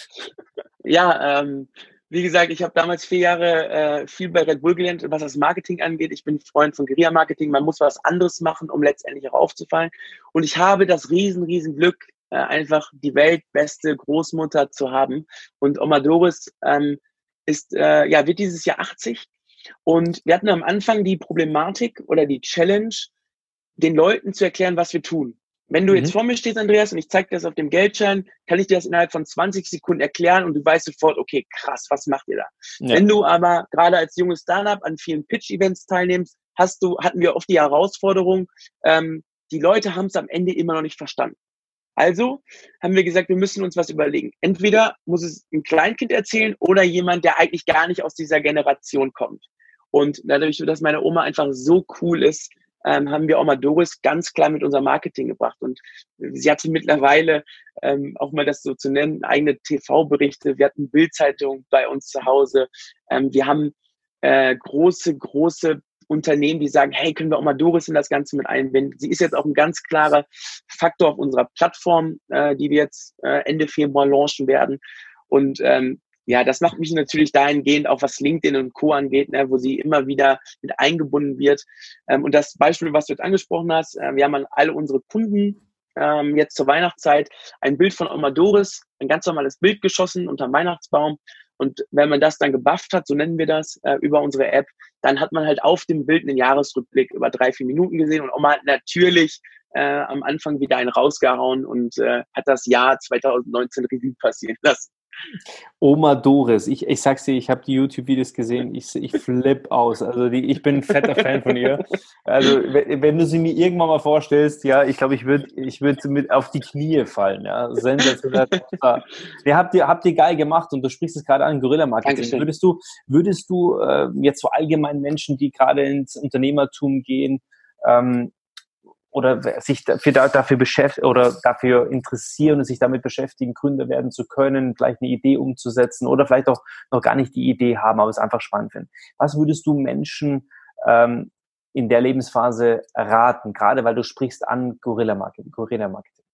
S2: Ja, ähm, wie gesagt, ich habe damals vier Jahre äh, viel bei Red Bull gelernt, was das Marketing angeht. Ich bin Freund von Guerilla-Marketing. Man muss was anderes machen, um letztendlich auch aufzufallen. Und ich habe das riesen, riesen Glück, äh, einfach die weltbeste Großmutter zu haben. Und Oma Doris ähm, ist, äh, ja, wird dieses Jahr 80. Und wir hatten am Anfang die Problematik oder die Challenge, den Leuten zu erklären, was wir tun. Wenn du mhm. jetzt vor mir stehst, Andreas, und ich zeige dir das auf dem Geldschein, kann ich dir das innerhalb von 20 Sekunden erklären und du weißt sofort, okay, krass, was macht ihr da? Ja. Wenn du aber gerade als junges Startup an vielen Pitch-Events teilnimmst, hast du, hatten wir oft die Herausforderung, ähm, die Leute haben es am Ende immer noch nicht verstanden. Also haben wir gesagt, wir müssen uns was überlegen. Entweder muss es ein Kleinkind erzählen oder jemand, der eigentlich gar nicht aus dieser Generation kommt. Und dadurch, dass meine Oma einfach so cool ist, ähm, haben wir auch mal Doris ganz klar mit unserem Marketing gebracht. Und sie hatte mittlerweile, ähm, auch mal das so zu nennen, eigene TV-Berichte. Wir hatten Bildzeitung bei uns zu Hause. Ähm, wir haben äh, große, große Unternehmen, die sagen, hey, können wir auch mal Doris in das Ganze mit einbinden. Sie ist jetzt auch ein ganz klarer Faktor auf unserer Plattform, äh, die wir jetzt äh, Ende Februar launchen werden. Und ähm, ja, das macht mich natürlich dahingehend, auch was LinkedIn und Co. angeht, ne, wo sie immer wieder mit eingebunden wird. Ähm, und das Beispiel, was du jetzt angesprochen hast, äh, wir haben an alle unsere Kunden ähm, jetzt zur Weihnachtszeit ein Bild von Oma Doris, ein ganz normales Bild geschossen unterm Weihnachtsbaum. Und wenn man das dann gebufft hat, so nennen wir das, äh, über unsere App, dann hat man halt auf dem Bild einen Jahresrückblick über drei, vier Minuten gesehen und Oma hat natürlich äh, am Anfang wieder einen rausgehauen und äh, hat das Jahr 2019 Revue passieren lassen.
S1: Oma Doris, ich, ich sag's dir, ich habe die YouTube-Videos gesehen, ich, ich flipp aus. Also die, ich bin ein fetter Fan von ihr. Also wenn, wenn, du sie mir irgendwann mal vorstellst, ja, ich glaube, ich würde ich würd mit auf die Knie fallen. Ja, sensationell. ja, habt ihr, habt ihr geil gemacht und du sprichst es gerade an, Gorilla-Marketing. Würdest du, würdest du äh, jetzt so allgemein Menschen, die gerade ins Unternehmertum gehen, ähm, oder sich dafür, dafür beschäftigen oder dafür interessieren und sich damit beschäftigen, Gründer werden zu können, vielleicht eine Idee umzusetzen oder vielleicht auch noch gar nicht die Idee haben, aber es einfach spannend finden. Was würdest du Menschen ähm, in der Lebensphase raten, gerade weil du sprichst an Gorilla-Marketing, Gorilla-Marketing?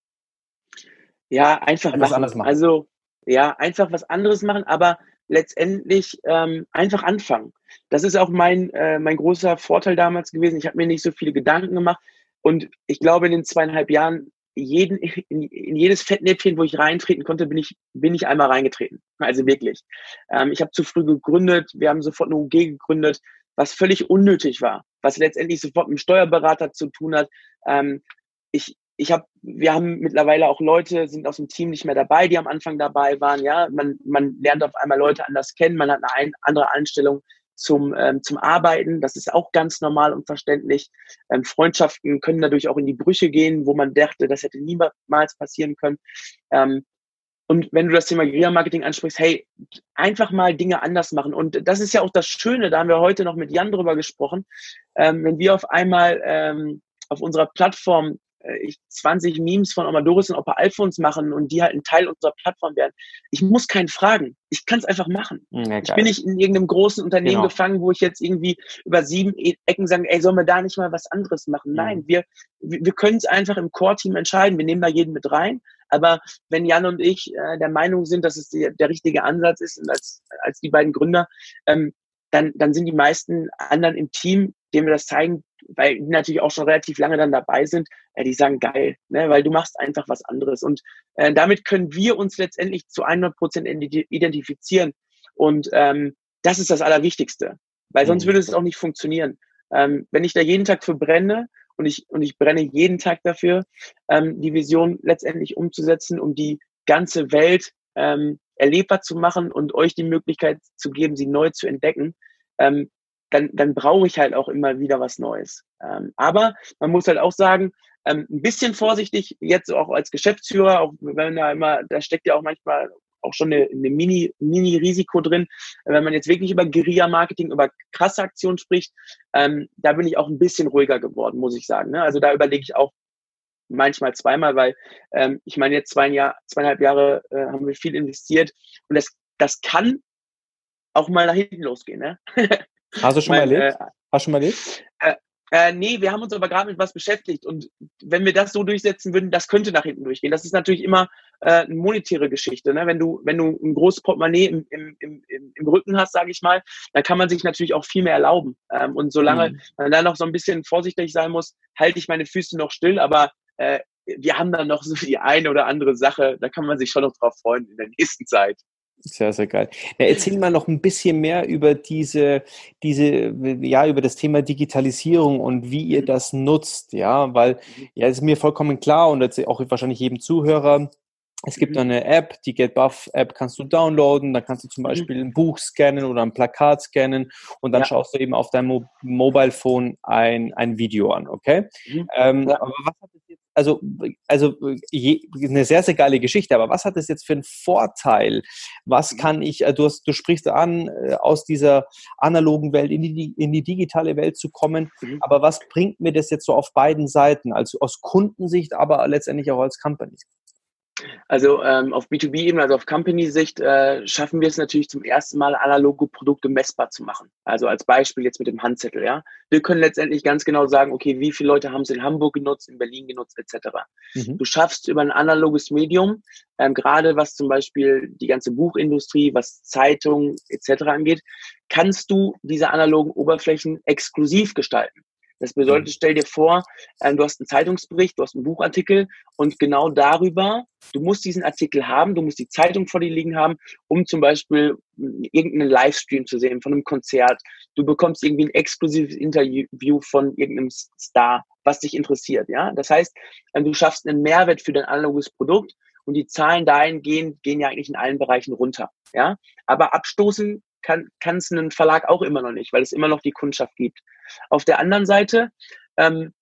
S2: Ja, einfach was machen. Anderes machen. Also ja, einfach was anderes machen, aber letztendlich ähm, einfach anfangen. Das ist auch mein, äh, mein großer Vorteil damals gewesen. Ich habe mir nicht so viele Gedanken gemacht. Und ich glaube, in den zweieinhalb Jahren, jeden, in, in jedes Fettnäpfchen, wo ich reintreten konnte, bin ich, bin ich einmal reingetreten. Also wirklich. Ähm, ich habe zu früh gegründet, wir haben sofort eine UG gegründet, was völlig unnötig war, was letztendlich sofort mit dem Steuerberater zu tun hat. Ähm, ich, ich habe, wir haben mittlerweile auch Leute, sind aus dem Team nicht mehr dabei, die am Anfang dabei waren. Ja, man, man lernt auf einmal Leute anders kennen, man hat eine ein, andere Einstellung zum, ähm, zum Arbeiten. Das ist auch ganz normal und verständlich. Ähm, Freundschaften können dadurch auch in die Brüche gehen, wo man dachte, das hätte niemals passieren können. Ähm, und wenn du das Thema Guerilla-Marketing ansprichst, hey, einfach mal Dinge anders machen. Und das ist ja auch das Schöne, da haben wir heute noch mit Jan drüber gesprochen. Ähm, wenn wir auf einmal ähm, auf unserer Plattform ich 20 Memes von Amadoris und Opa Alphons machen und die halt ein Teil unserer Plattform werden. Ich muss keinen fragen. Ich kann es einfach machen. Ja, ich bin nicht in irgendeinem großen Unternehmen genau. gefangen, wo ich jetzt irgendwie über sieben e- Ecken sage, ey, sollen wir da nicht mal was anderes machen? Mhm. Nein, wir, wir können es einfach im Core-Team entscheiden. Wir nehmen da jeden mit rein. Aber wenn Jan und ich äh, der Meinung sind, dass es die, der richtige Ansatz ist und als, als die beiden Gründer, ähm, dann, dann sind die meisten anderen im Team, denen wir das zeigen, weil die natürlich auch schon relativ lange dann dabei sind, äh, die sagen geil, ne, weil du machst einfach was anderes. Und äh, damit können wir uns letztendlich zu 100 Prozent identifizieren. Und ähm, das ist das Allerwichtigste, weil sonst mhm. würde es auch nicht funktionieren. Ähm, wenn ich da jeden Tag für brenne und ich, und ich brenne jeden Tag dafür, ähm, die Vision letztendlich umzusetzen, um die ganze Welt ähm, erlebbar zu machen und euch die Möglichkeit zu geben, sie neu zu entdecken, ähm, dann, dann brauche ich halt auch immer wieder was Neues. Ähm, aber man muss halt auch sagen, ähm, ein bisschen vorsichtig, jetzt auch als Geschäftsführer, auch wenn da immer, da steckt ja auch manchmal auch schon eine, eine Mini, Mini-Risiko drin. Wenn man jetzt wirklich über Guerilla-Marketing, über krasse Aktionen spricht, ähm, da bin ich auch ein bisschen ruhiger geworden, muss ich sagen. Ne? Also da überlege ich auch manchmal zweimal, weil ähm, ich meine, jetzt zwei Jahr, zweieinhalb Jahre äh, haben wir viel investiert und das, das kann auch mal nach hinten losgehen. Ne?
S1: Hast du schon mein, mal erlebt? Äh, Hast du schon mal erlebt?
S2: Äh, äh, nee, wir haben uns aber gerade mit was beschäftigt und wenn wir das so durchsetzen würden, das könnte nach hinten durchgehen. Das ist natürlich immer äh, eine monetäre Geschichte. Ne? Wenn du wenn du ein großes Portemonnaie im, im, im, im Rücken hast, sage ich mal, dann kann man sich natürlich auch viel mehr erlauben. Ähm, und solange mhm. man da noch so ein bisschen vorsichtig sein muss, halte ich meine Füße noch still, aber äh, wir haben dann noch so die eine oder andere Sache, da kann man sich schon noch drauf freuen in der nächsten Zeit.
S1: Sehr, sehr geil. Ja, erzähl mal noch ein bisschen mehr über diese, diese, ja, über das Thema Digitalisierung und wie ihr das nutzt, ja, weil, ja, ist mir vollkommen klar und jetzt auch wahrscheinlich jedem Zuhörer, es gibt mhm. eine App, die GetBuff-App kannst du downloaden, da kannst du zum mhm. Beispiel ein Buch scannen oder ein Plakat scannen und dann ja. schaust du eben auf deinem Mo Mobile Phone ein, ein Video an, okay? Mhm. Ähm, ja. Aber was hat es also, also je, eine sehr, sehr geile Geschichte, aber was hat das jetzt für einen Vorteil? Was mhm. kann ich, äh, du, hast, du sprichst an, äh, aus dieser analogen Welt in die, in die digitale Welt zu kommen, mhm. aber was bringt mir das jetzt so auf beiden Seiten, also aus Kundensicht, aber letztendlich auch als Company?
S2: Also ähm, auf B2B-Ebene, also auf Company-Sicht, äh, schaffen wir es natürlich zum ersten Mal, analoge Produkte messbar zu machen. Also als Beispiel jetzt mit dem Handzettel, ja. Wir können letztendlich ganz genau sagen, okay, wie viele Leute haben es in Hamburg genutzt, in Berlin genutzt, etc. Mhm. Du schaffst über ein analoges Medium, ähm, gerade was zum Beispiel die ganze Buchindustrie, was Zeitungen etc. angeht, kannst du diese analogen Oberflächen exklusiv gestalten. Das bedeutet, mhm. stell dir vor, ähm, du hast einen Zeitungsbericht, du hast einen Buchartikel und genau darüber, du musst diesen Artikel haben, du musst die Zeitung vor dir liegen haben, um zum Beispiel irgendeinen Livestream zu sehen von einem Konzert. Du bekommst irgendwie ein exklusives Interview von irgendeinem Star, was dich interessiert. Ja, das heißt, ähm, du schaffst einen Mehrwert für dein analoges Produkt und die Zahlen dahingehend gehen ja eigentlich in allen Bereichen runter. Ja, aber abstoßen kann es einen Verlag auch immer noch nicht, weil es immer noch die Kundschaft gibt. Auf der anderen Seite ähm,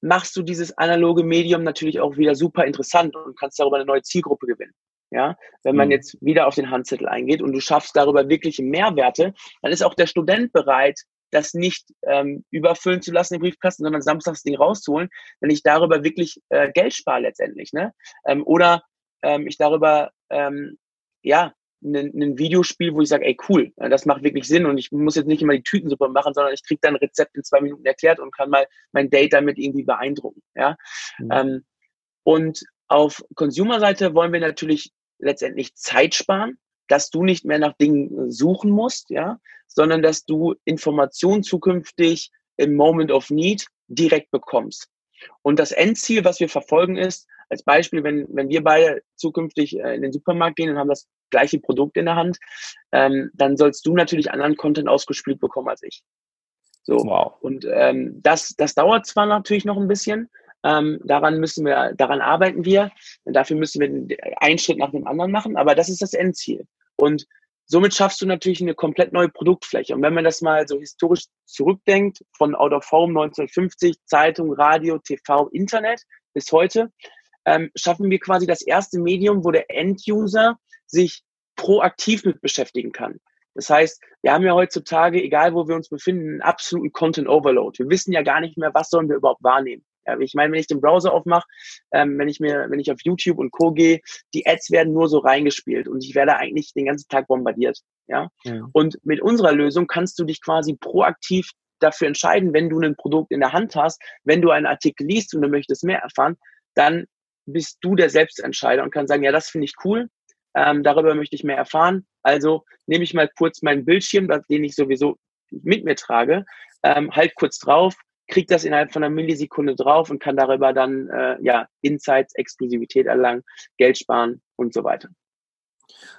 S2: machst du dieses analoge Medium natürlich auch wieder super interessant und kannst darüber eine neue Zielgruppe gewinnen. Ja, wenn man mhm. jetzt wieder auf den Handzettel eingeht und du schaffst darüber wirkliche Mehrwerte, dann ist auch der Student bereit, das nicht ähm, überfüllen zu lassen, den Briefkasten, sondern samstags Ding rauszuholen, wenn ich darüber wirklich äh, Geld spare letztendlich. Ne? Ähm, oder ähm, ich darüber ähm, ja ein Videospiel, wo ich sage, ey cool, das macht wirklich Sinn und ich muss jetzt nicht immer die Tütensuppe machen, sondern ich kriege dann ein Rezept in zwei Minuten erklärt und kann mal mein Date damit irgendwie beeindrucken. Ja? Mhm. Ähm, und auf Consumer-Seite wollen wir natürlich letztendlich Zeit sparen, dass du nicht mehr nach Dingen suchen musst, ja, sondern dass du Informationen zukünftig im Moment of Need direkt bekommst. Und das Endziel, was wir verfolgen, ist, als Beispiel, wenn, wenn wir beide zukünftig äh, in den Supermarkt gehen und haben das gleiche Produkt in der Hand, ähm, dann sollst du natürlich anderen Content ausgespielt bekommen als ich. So. Wow. Und ähm, das, das dauert zwar natürlich noch ein bisschen, ähm, daran müssen wir, daran arbeiten wir. Dafür müssen wir einen Schritt nach dem anderen machen, aber das ist das Endziel. Und somit schaffst du natürlich eine komplett neue Produktfläche. Und wenn man das mal so historisch zurückdenkt, von Out of Home 1950, Zeitung, Radio, TV, Internet bis heute, ähm, schaffen wir quasi das erste Medium, wo der End-User sich proaktiv mit beschäftigen kann. Das heißt, wir haben ja heutzutage, egal wo wir uns befinden, einen absoluten Content Overload. Wir wissen ja gar nicht mehr, was sollen wir überhaupt wahrnehmen. Ja, ich meine, wenn ich den Browser aufmache, ähm, wenn ich mir, wenn ich auf YouTube und Co. gehe, die Ads werden nur so reingespielt und ich werde eigentlich den ganzen Tag bombardiert. Ja? ja. Und mit unserer Lösung kannst du dich quasi proaktiv dafür entscheiden, wenn du ein Produkt in der Hand hast, wenn du einen Artikel liest und du möchtest mehr erfahren, dann bist du der Selbstentscheider und kann sagen, ja, das finde ich cool, ähm, darüber möchte ich mehr erfahren. Also nehme ich mal kurz meinen Bildschirm, den ich sowieso mit mir trage, ähm, halt kurz drauf, kriege das innerhalb von einer Millisekunde drauf und kann darüber dann äh, ja Insights, Exklusivität erlangen, Geld sparen und so weiter.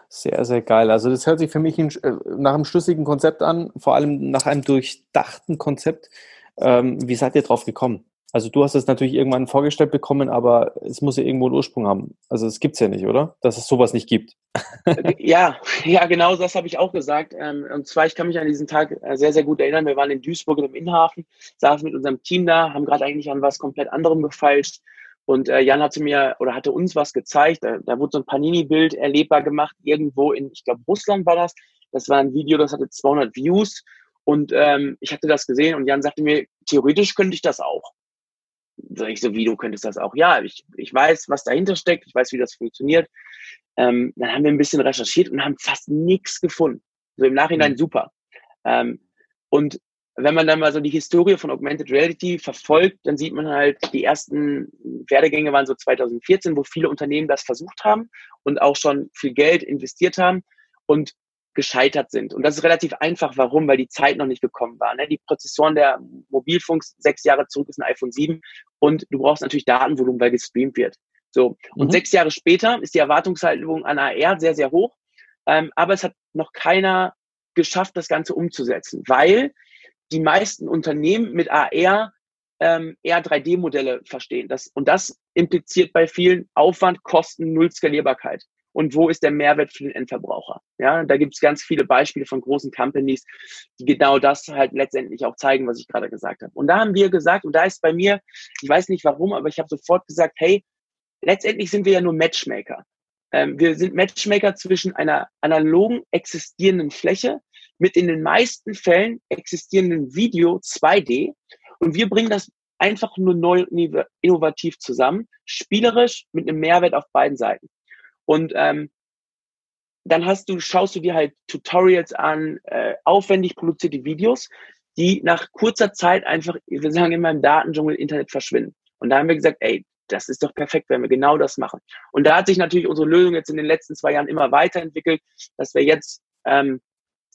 S1: Sehr, sehr geil. Also das hört sich für mich äh, nach einem schlüssigen Konzept an, vor allem nach einem durchdachten Konzept. Ähm, wie seid ihr drauf gekommen? Also du hast es natürlich irgendwann vorgestellt bekommen, aber es muss ja irgendwo einen Ursprung haben. Also es gibt es ja nicht, oder? Dass es sowas nicht gibt.
S2: ja, ja, genau das habe ich auch gesagt. Ähm, und zwar, ich kann mich an diesen Tag äh, sehr, sehr gut erinnern. Wir waren in Duisburg im Innenhafen, saßen mit unserem Team da, haben gerade eigentlich an was komplett anderem gefeilscht. Und äh, Jan hatte mir oder hatte uns was gezeigt. Da, da wurde so ein Panini-Bild erlebbar gemacht, irgendwo in, ich glaube, Russland war das. Das war ein Video, das hatte 200 Views. Und ähm, ich hatte das gesehen und Jan sagte mir, theoretisch könnte ich das auch. Sag ich so, wie du könntest das auch? Ja, ich, ich weiß, was dahinter steckt, ich weiß, wie das funktioniert. Ähm, dann haben wir ein bisschen recherchiert und haben fast nichts gefunden. So im Nachhinein mhm. super. Ähm, und wenn man dann mal so die Historie von Augmented Reality verfolgt, dann sieht man halt, die ersten Werdegänge waren so 2014, wo viele Unternehmen das versucht haben und auch schon viel Geld investiert haben. Und gescheitert sind. Und das ist relativ einfach. Warum? Weil die Zeit noch nicht gekommen war. Ne? Die Prozessoren der Mobilfunks sechs Jahre zurück ist ein iPhone 7 und du brauchst natürlich Datenvolumen, weil gestreamt wird. So. Und mhm. sechs Jahre später ist die Erwartungshaltung an AR sehr, sehr hoch. Ähm, aber es hat noch keiner geschafft, das Ganze umzusetzen, weil die meisten Unternehmen mit AR ähm, eher 3D-Modelle verstehen. Das, und das impliziert bei vielen Aufwand, Kosten, Null Skalierbarkeit und wo ist der Mehrwert für den Endverbraucher. Ja, da gibt es ganz viele Beispiele von großen Companies, die genau das halt letztendlich auch zeigen, was ich gerade gesagt habe. Und da haben wir gesagt, und da ist bei mir, ich weiß nicht warum, aber ich habe sofort gesagt, hey, letztendlich sind wir ja nur Matchmaker. Ähm, wir sind Matchmaker zwischen einer analogen existierenden Fläche mit in den meisten Fällen existierenden Video 2D und wir bringen das einfach nur neu innovativ zusammen, spielerisch mit einem Mehrwert auf beiden Seiten. Und ähm, dann hast du, schaust du dir halt Tutorials an, äh, aufwendig produzierte Videos, die nach kurzer Zeit einfach, wir sagen immer im Datendschungel Internet verschwinden. Und da haben wir gesagt, ey, das ist doch perfekt, wenn wir genau das machen. Und da hat sich natürlich unsere Lösung jetzt in den letzten zwei Jahren immer weiterentwickelt, dass wir jetzt ähm,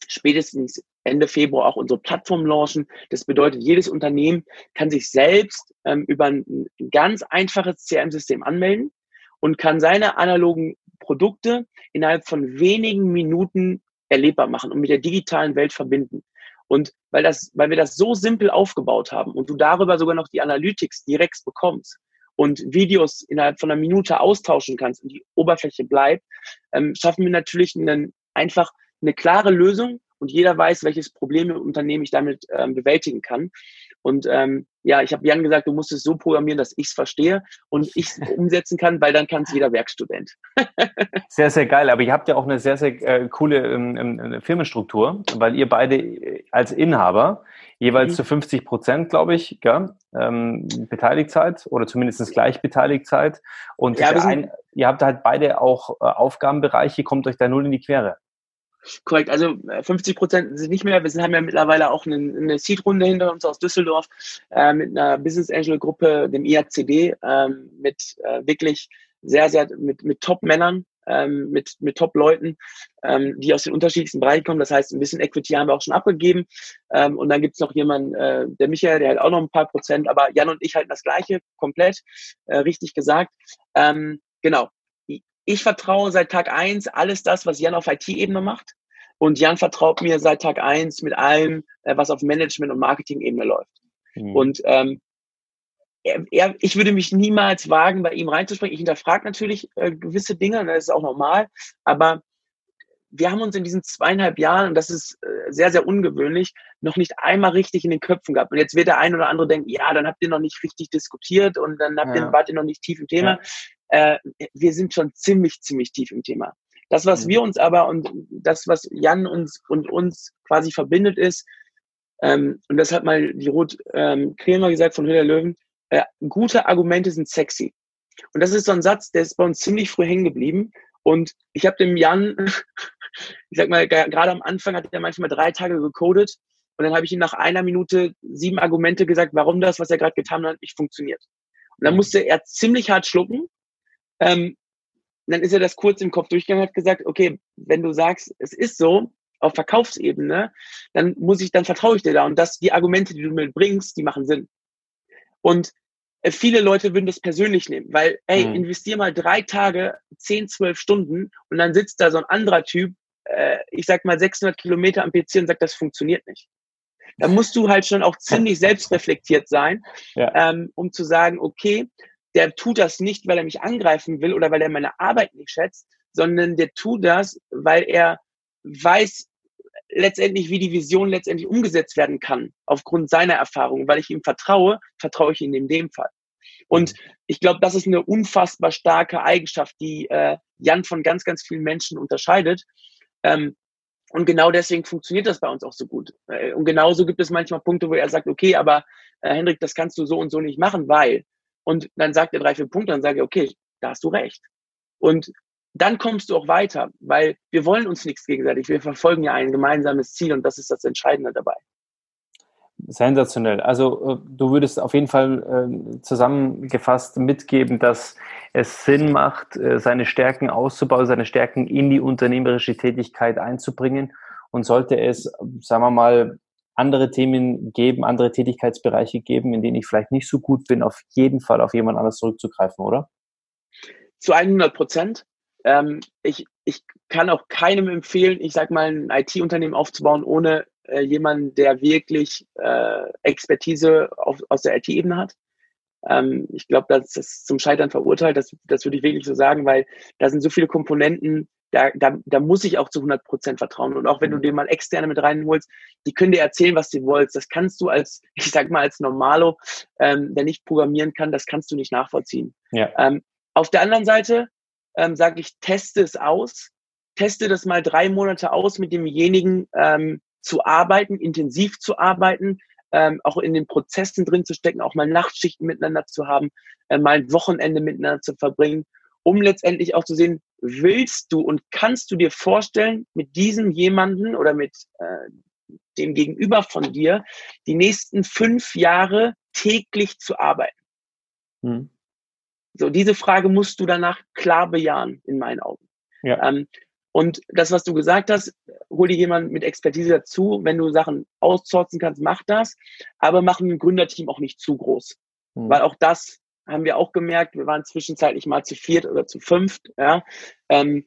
S2: spätestens Ende Februar auch unsere Plattform launchen. Das bedeutet, jedes Unternehmen kann sich selbst ähm, über ein, ein ganz einfaches CRM-System anmelden und kann seine analogen Produkte innerhalb von wenigen Minuten erlebbar machen und mit der digitalen Welt verbinden. Und weil das, weil wir das so simpel aufgebaut haben und du darüber sogar noch die Analytics direkt bekommst und Videos innerhalb von einer Minute austauschen kannst und die Oberfläche bleibt, ähm, schaffen wir natürlich einen, einfach eine klare Lösung und jeder weiß, welches Problem im Unternehmen ich damit ähm, bewältigen kann. Und ähm, ja, ich habe Jan gesagt, du musst es so programmieren, dass ich es verstehe und ich es umsetzen kann, weil dann kann es jeder Werkstudent.
S1: sehr, sehr geil. Aber ihr habt ja auch eine sehr, sehr äh, coole ähm, ähm, Firmenstruktur, weil ihr beide äh, als Inhaber jeweils mhm. zu 50 Prozent, glaube ich, gell, ähm, beteiligt seid oder zumindest gleich beteiligt seid. Und ja, ein, ihr habt halt beide auch äh, Aufgabenbereiche, kommt euch da null in die Quere.
S2: Korrekt, also 50 äh, Prozent sind nicht mehr. Wir haben ja mittlerweile auch eine, eine Seed-Runde hinter uns aus Düsseldorf äh, mit einer Business Angel-Gruppe, dem IACD, ähm, mit äh, wirklich sehr, sehr, mit, mit Top-Männern, ähm, mit, mit Top-Leuten, ähm, die aus den unterschiedlichsten Bereichen kommen. Das heißt, ein bisschen Equity haben wir auch schon abgegeben. Ähm, und dann gibt's noch jemanden, äh, der Michael, der hat auch noch ein paar Prozent, aber Jan und ich halten das Gleiche, komplett, äh, richtig gesagt. Ähm, genau, ich vertraue seit Tag eins alles das, was Jan auf IT-Ebene macht. Und Jan vertraut mir seit Tag eins mit allem, äh, was auf Management- und Marketing-Ebene läuft. Mhm. Und ähm, er, er, ich würde mich niemals wagen, bei ihm reinzuspringen. Ich hinterfrage natürlich äh, gewisse Dinge, das ist auch normal, aber wir haben uns in diesen zweieinhalb Jahren, und das ist äh, sehr, sehr ungewöhnlich, noch nicht einmal richtig in den Köpfen gehabt. Und jetzt wird der ein oder andere denken, ja, dann habt ihr noch nicht richtig diskutiert und dann habt ja. ihr, wart ihr noch nicht tief im Thema. Ja äh, wir sind schon ziemlich, ziemlich tief im Thema. Das, was mhm. wir uns aber und das, was Jan uns und uns quasi verbindet, ist, ähm, und das hat mal die Ruth ähm, Kremer gesagt von Hüller Löwen, äh, gute Argumente sind sexy. Und das ist so ein Satz, der ist bei uns ziemlich früh hängen geblieben. Und ich habe dem Jan, ich sag mal, gerade am Anfang hat er manchmal drei Tage gecodet und dann habe ich ihm nach einer Minute sieben Argumente gesagt, warum das, was er gerade getan hat, nicht funktioniert. Und dann mhm. musste er ziemlich hart schlucken ähm, dann ist er das kurz im Kopf durchgegangen und hat gesagt, okay, wenn du sagst, es ist so, auf Verkaufsebene, dann muss ich, dann vertraue ich dir da. Und das, die Argumente, die du mir bringst, die machen Sinn. Und äh, viele Leute würden das persönlich nehmen, weil, ey, mhm. investier mal drei Tage, zehn, zwölf Stunden und dann sitzt da so ein anderer Typ, äh, ich sag mal 600 Kilometer am PC und sagt, das funktioniert nicht. Da musst du halt schon auch ziemlich selbstreflektiert sein, ja. ähm, um zu sagen, okay, der tut das nicht, weil er mich angreifen will oder weil er meine Arbeit nicht schätzt, sondern der tut das, weil er weiß letztendlich, wie die Vision letztendlich umgesetzt werden kann, aufgrund seiner Erfahrung. Weil ich ihm vertraue, vertraue ich ihm in dem Fall. Und ich glaube, das ist eine unfassbar starke Eigenschaft, die äh, Jan von ganz, ganz vielen Menschen unterscheidet. Ähm, und genau deswegen funktioniert das bei uns auch so gut. Äh, und genauso gibt es manchmal Punkte, wo er sagt, okay, aber äh, Hendrik, das kannst du so und so nicht machen, weil. Und dann sagt er drei, vier Punkte, dann sage ich, okay, da hast du recht. Und dann kommst du auch weiter, weil wir wollen uns nichts gegenseitig. Wir verfolgen ja ein gemeinsames Ziel und das ist das Entscheidende dabei.
S1: Sensationell. Also äh, du würdest auf jeden Fall äh, zusammengefasst mitgeben, dass es Sinn macht, äh, seine Stärken auszubauen, seine Stärken in die unternehmerische Tätigkeit einzubringen. Und sollte es, sagen wir mal, andere Themen geben, andere Tätigkeitsbereiche geben, in denen ich vielleicht nicht so gut bin, auf jeden Fall auf jemand anderes zurückzugreifen, oder?
S2: Zu 100 Prozent. Ähm, ich, ich kann auch keinem empfehlen, ich sag mal, ein IT-Unternehmen aufzubauen, ohne äh, jemanden, der wirklich äh, Expertise auf, aus der IT-Ebene hat. Ähm, ich glaube, das ist zum Scheitern verurteilt, das, das würde ich wirklich so sagen, weil da sind so viele Komponenten, da, da, da muss ich auch zu 100 Prozent vertrauen. Und auch wenn du mhm. dir mal externe mit reinholst, die können dir erzählen, was du willst. Das kannst du als, ich sag mal, als Normalo, ähm, der nicht programmieren kann, das kannst du nicht nachvollziehen. Ja. Ähm, auf der anderen Seite ähm, sage ich, teste es aus, teste das mal drei Monate aus, mit demjenigen ähm, zu arbeiten, intensiv zu arbeiten, ähm, auch in den Prozessen drin zu stecken, auch mal Nachtschichten miteinander zu haben, äh, mal ein Wochenende miteinander zu verbringen, um letztendlich auch zu sehen, willst du und kannst du dir vorstellen, mit diesem jemanden oder mit äh, dem Gegenüber von dir die nächsten fünf Jahre täglich zu arbeiten? Hm. So, diese Frage musst du danach klar bejahen, in meinen Augen. Ja. Ähm, und das, was du gesagt hast, hol dir jemand mit Expertise dazu. Wenn du Sachen outsourcen kannst, mach das. Aber mach ein Gründerteam auch nicht zu groß. Mhm. Weil auch das haben wir auch gemerkt. Wir waren zwischenzeitlich mal zu viert oder zu fünft. Ja. Ähm,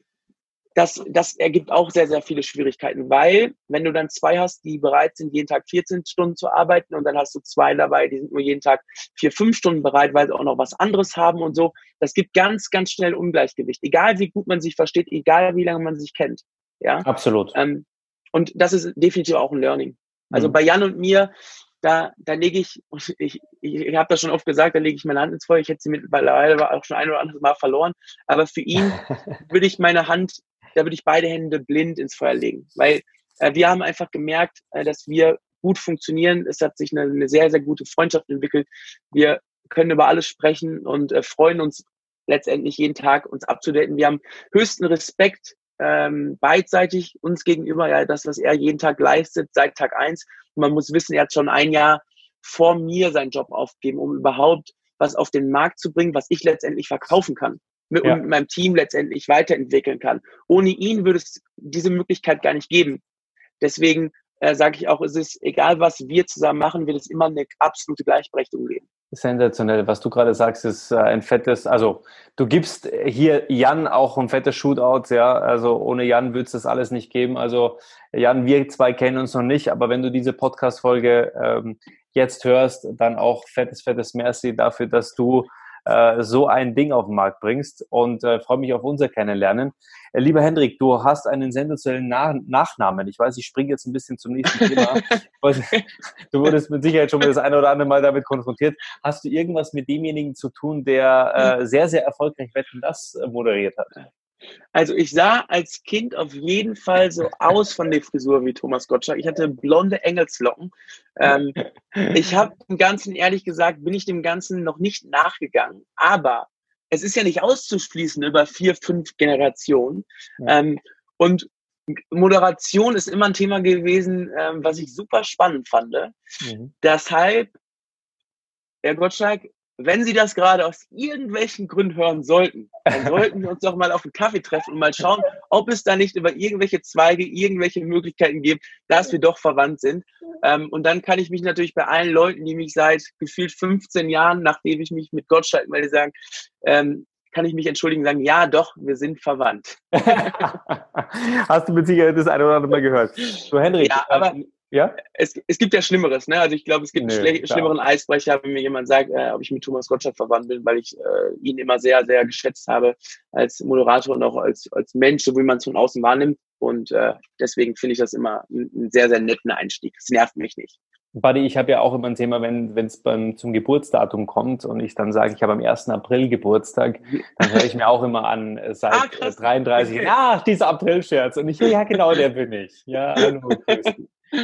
S2: das, das ergibt auch sehr, sehr viele Schwierigkeiten, weil wenn du dann zwei hast, die bereit sind, jeden Tag 14 Stunden zu arbeiten und dann hast du zwei dabei, die sind nur jeden Tag vier, fünf Stunden bereit, weil sie auch noch was anderes haben und so, das gibt ganz, ganz schnell Ungleichgewicht. Egal wie gut man sich versteht, egal wie lange man sich kennt. Ja,
S1: absolut. Ähm,
S2: und das ist definitiv auch ein Learning. Also mhm. bei Jan und mir, da, da lege ich, ich, ich, ich habe das schon oft gesagt, da lege ich meine Hand ins Feuer. Ich hätte sie mittlerweile auch schon ein oder anderes Mal verloren. Aber für ihn würde ich meine Hand da würde ich beide Hände blind ins Feuer legen, weil äh, wir haben einfach gemerkt, äh, dass wir gut funktionieren. Es hat sich eine, eine, sehr, sehr gute Freundschaft entwickelt. Wir können über alles sprechen und äh, freuen uns letztendlich jeden Tag, uns abzudaten. Wir haben höchsten Respekt ähm, beidseitig uns gegenüber, ja, das, was er jeden Tag leistet, seit Tag eins. Und man muss wissen, er hat schon ein Jahr vor mir seinen Job aufgegeben, um überhaupt was auf den Markt zu bringen, was ich letztendlich verkaufen kann mit, ja. meinem Team letztendlich weiterentwickeln kann. Ohne ihn würde es diese Möglichkeit gar nicht geben. Deswegen äh, sage ich auch, es ist egal, was wir zusammen machen, wird es immer eine absolute Gleichberechtigung geben.
S1: Sensationell. Was du gerade sagst, ist äh, ein fettes, also du gibst hier Jan auch ein fettes Shootout, ja. Also ohne Jan würde es das alles nicht geben. Also Jan, wir zwei kennen uns noch nicht, aber wenn du diese Podcast-Folge ähm, jetzt hörst, dann auch fettes, fettes Merci dafür, dass du äh, so ein Ding auf den Markt bringst und äh, freue mich auf unser Kennenlernen. Äh, lieber Hendrik, du hast einen sensationellen Na Nachnamen. Ich weiß, ich springe jetzt ein bisschen zum nächsten Thema. du wurdest mit Sicherheit schon das eine oder andere Mal damit konfrontiert. Hast du irgendwas mit demjenigen zu tun, der äh, sehr, sehr erfolgreich Wetten das äh, moderiert hat?
S2: Also ich sah als Kind auf jeden Fall so aus von der Frisur wie Thomas Gottschalk. Ich hatte blonde Engelslocken. Ähm, ich habe dem Ganzen, ehrlich gesagt, bin ich dem Ganzen noch nicht nachgegangen. Aber es ist ja nicht auszuschließen über vier, fünf Generationen. Ja. Ähm, und Moderation ist immer ein Thema gewesen, ähm, was ich super spannend fand. Mhm. Deshalb, Herr Gottschalk, wenn Sie das gerade aus irgendwelchen Gründen hören sollten, dann sollten wir uns doch mal auf einen Kaffee treffen und mal schauen, ob es da nicht über irgendwelche Zweige irgendwelche Möglichkeiten gibt, dass wir doch verwandt sind. Ähm, und dann kann ich mich natürlich bei allen Leuten, die mich seit gefühlt 15 Jahren, nachdem ich mich mit Gottschalk melde, sagen, ähm, kann ich mich entschuldigen und sagen, ja, doch, wir sind verwandt.
S1: Hast du mit Sicherheit das eine oder andere Mal gehört. So, Henrik, ja, aber, ähm,
S2: Ja? Es, es gibt ja Schlimmeres, ne? Also ich glaube, es gibt nee, einen schlimmeren Eisbrecher, wenn mir jemand sagt, äh, ob ich mit Thomas Gottschalk verwandt bin, weil ich äh, ihn immer sehr, sehr geschätzt habe als Moderator und auch als, als Mensch, so wie man es von außen wahrnimmt. Und äh, deswegen finde ich das immer einen sehr, sehr netten Einstieg. Es nervt mich nicht.
S1: Buddy, ich habe ja auch immer ein Thema, wenn es zum Geburtsdatum kommt und ich dann sage, ich habe am 1. April Geburtstag, dann höre ich mir auch immer an, äh, seit ah, 33 Jahren, ach, dieser April-Scherz. Und ich, ja, genau, der bin ich. Ja, hallo,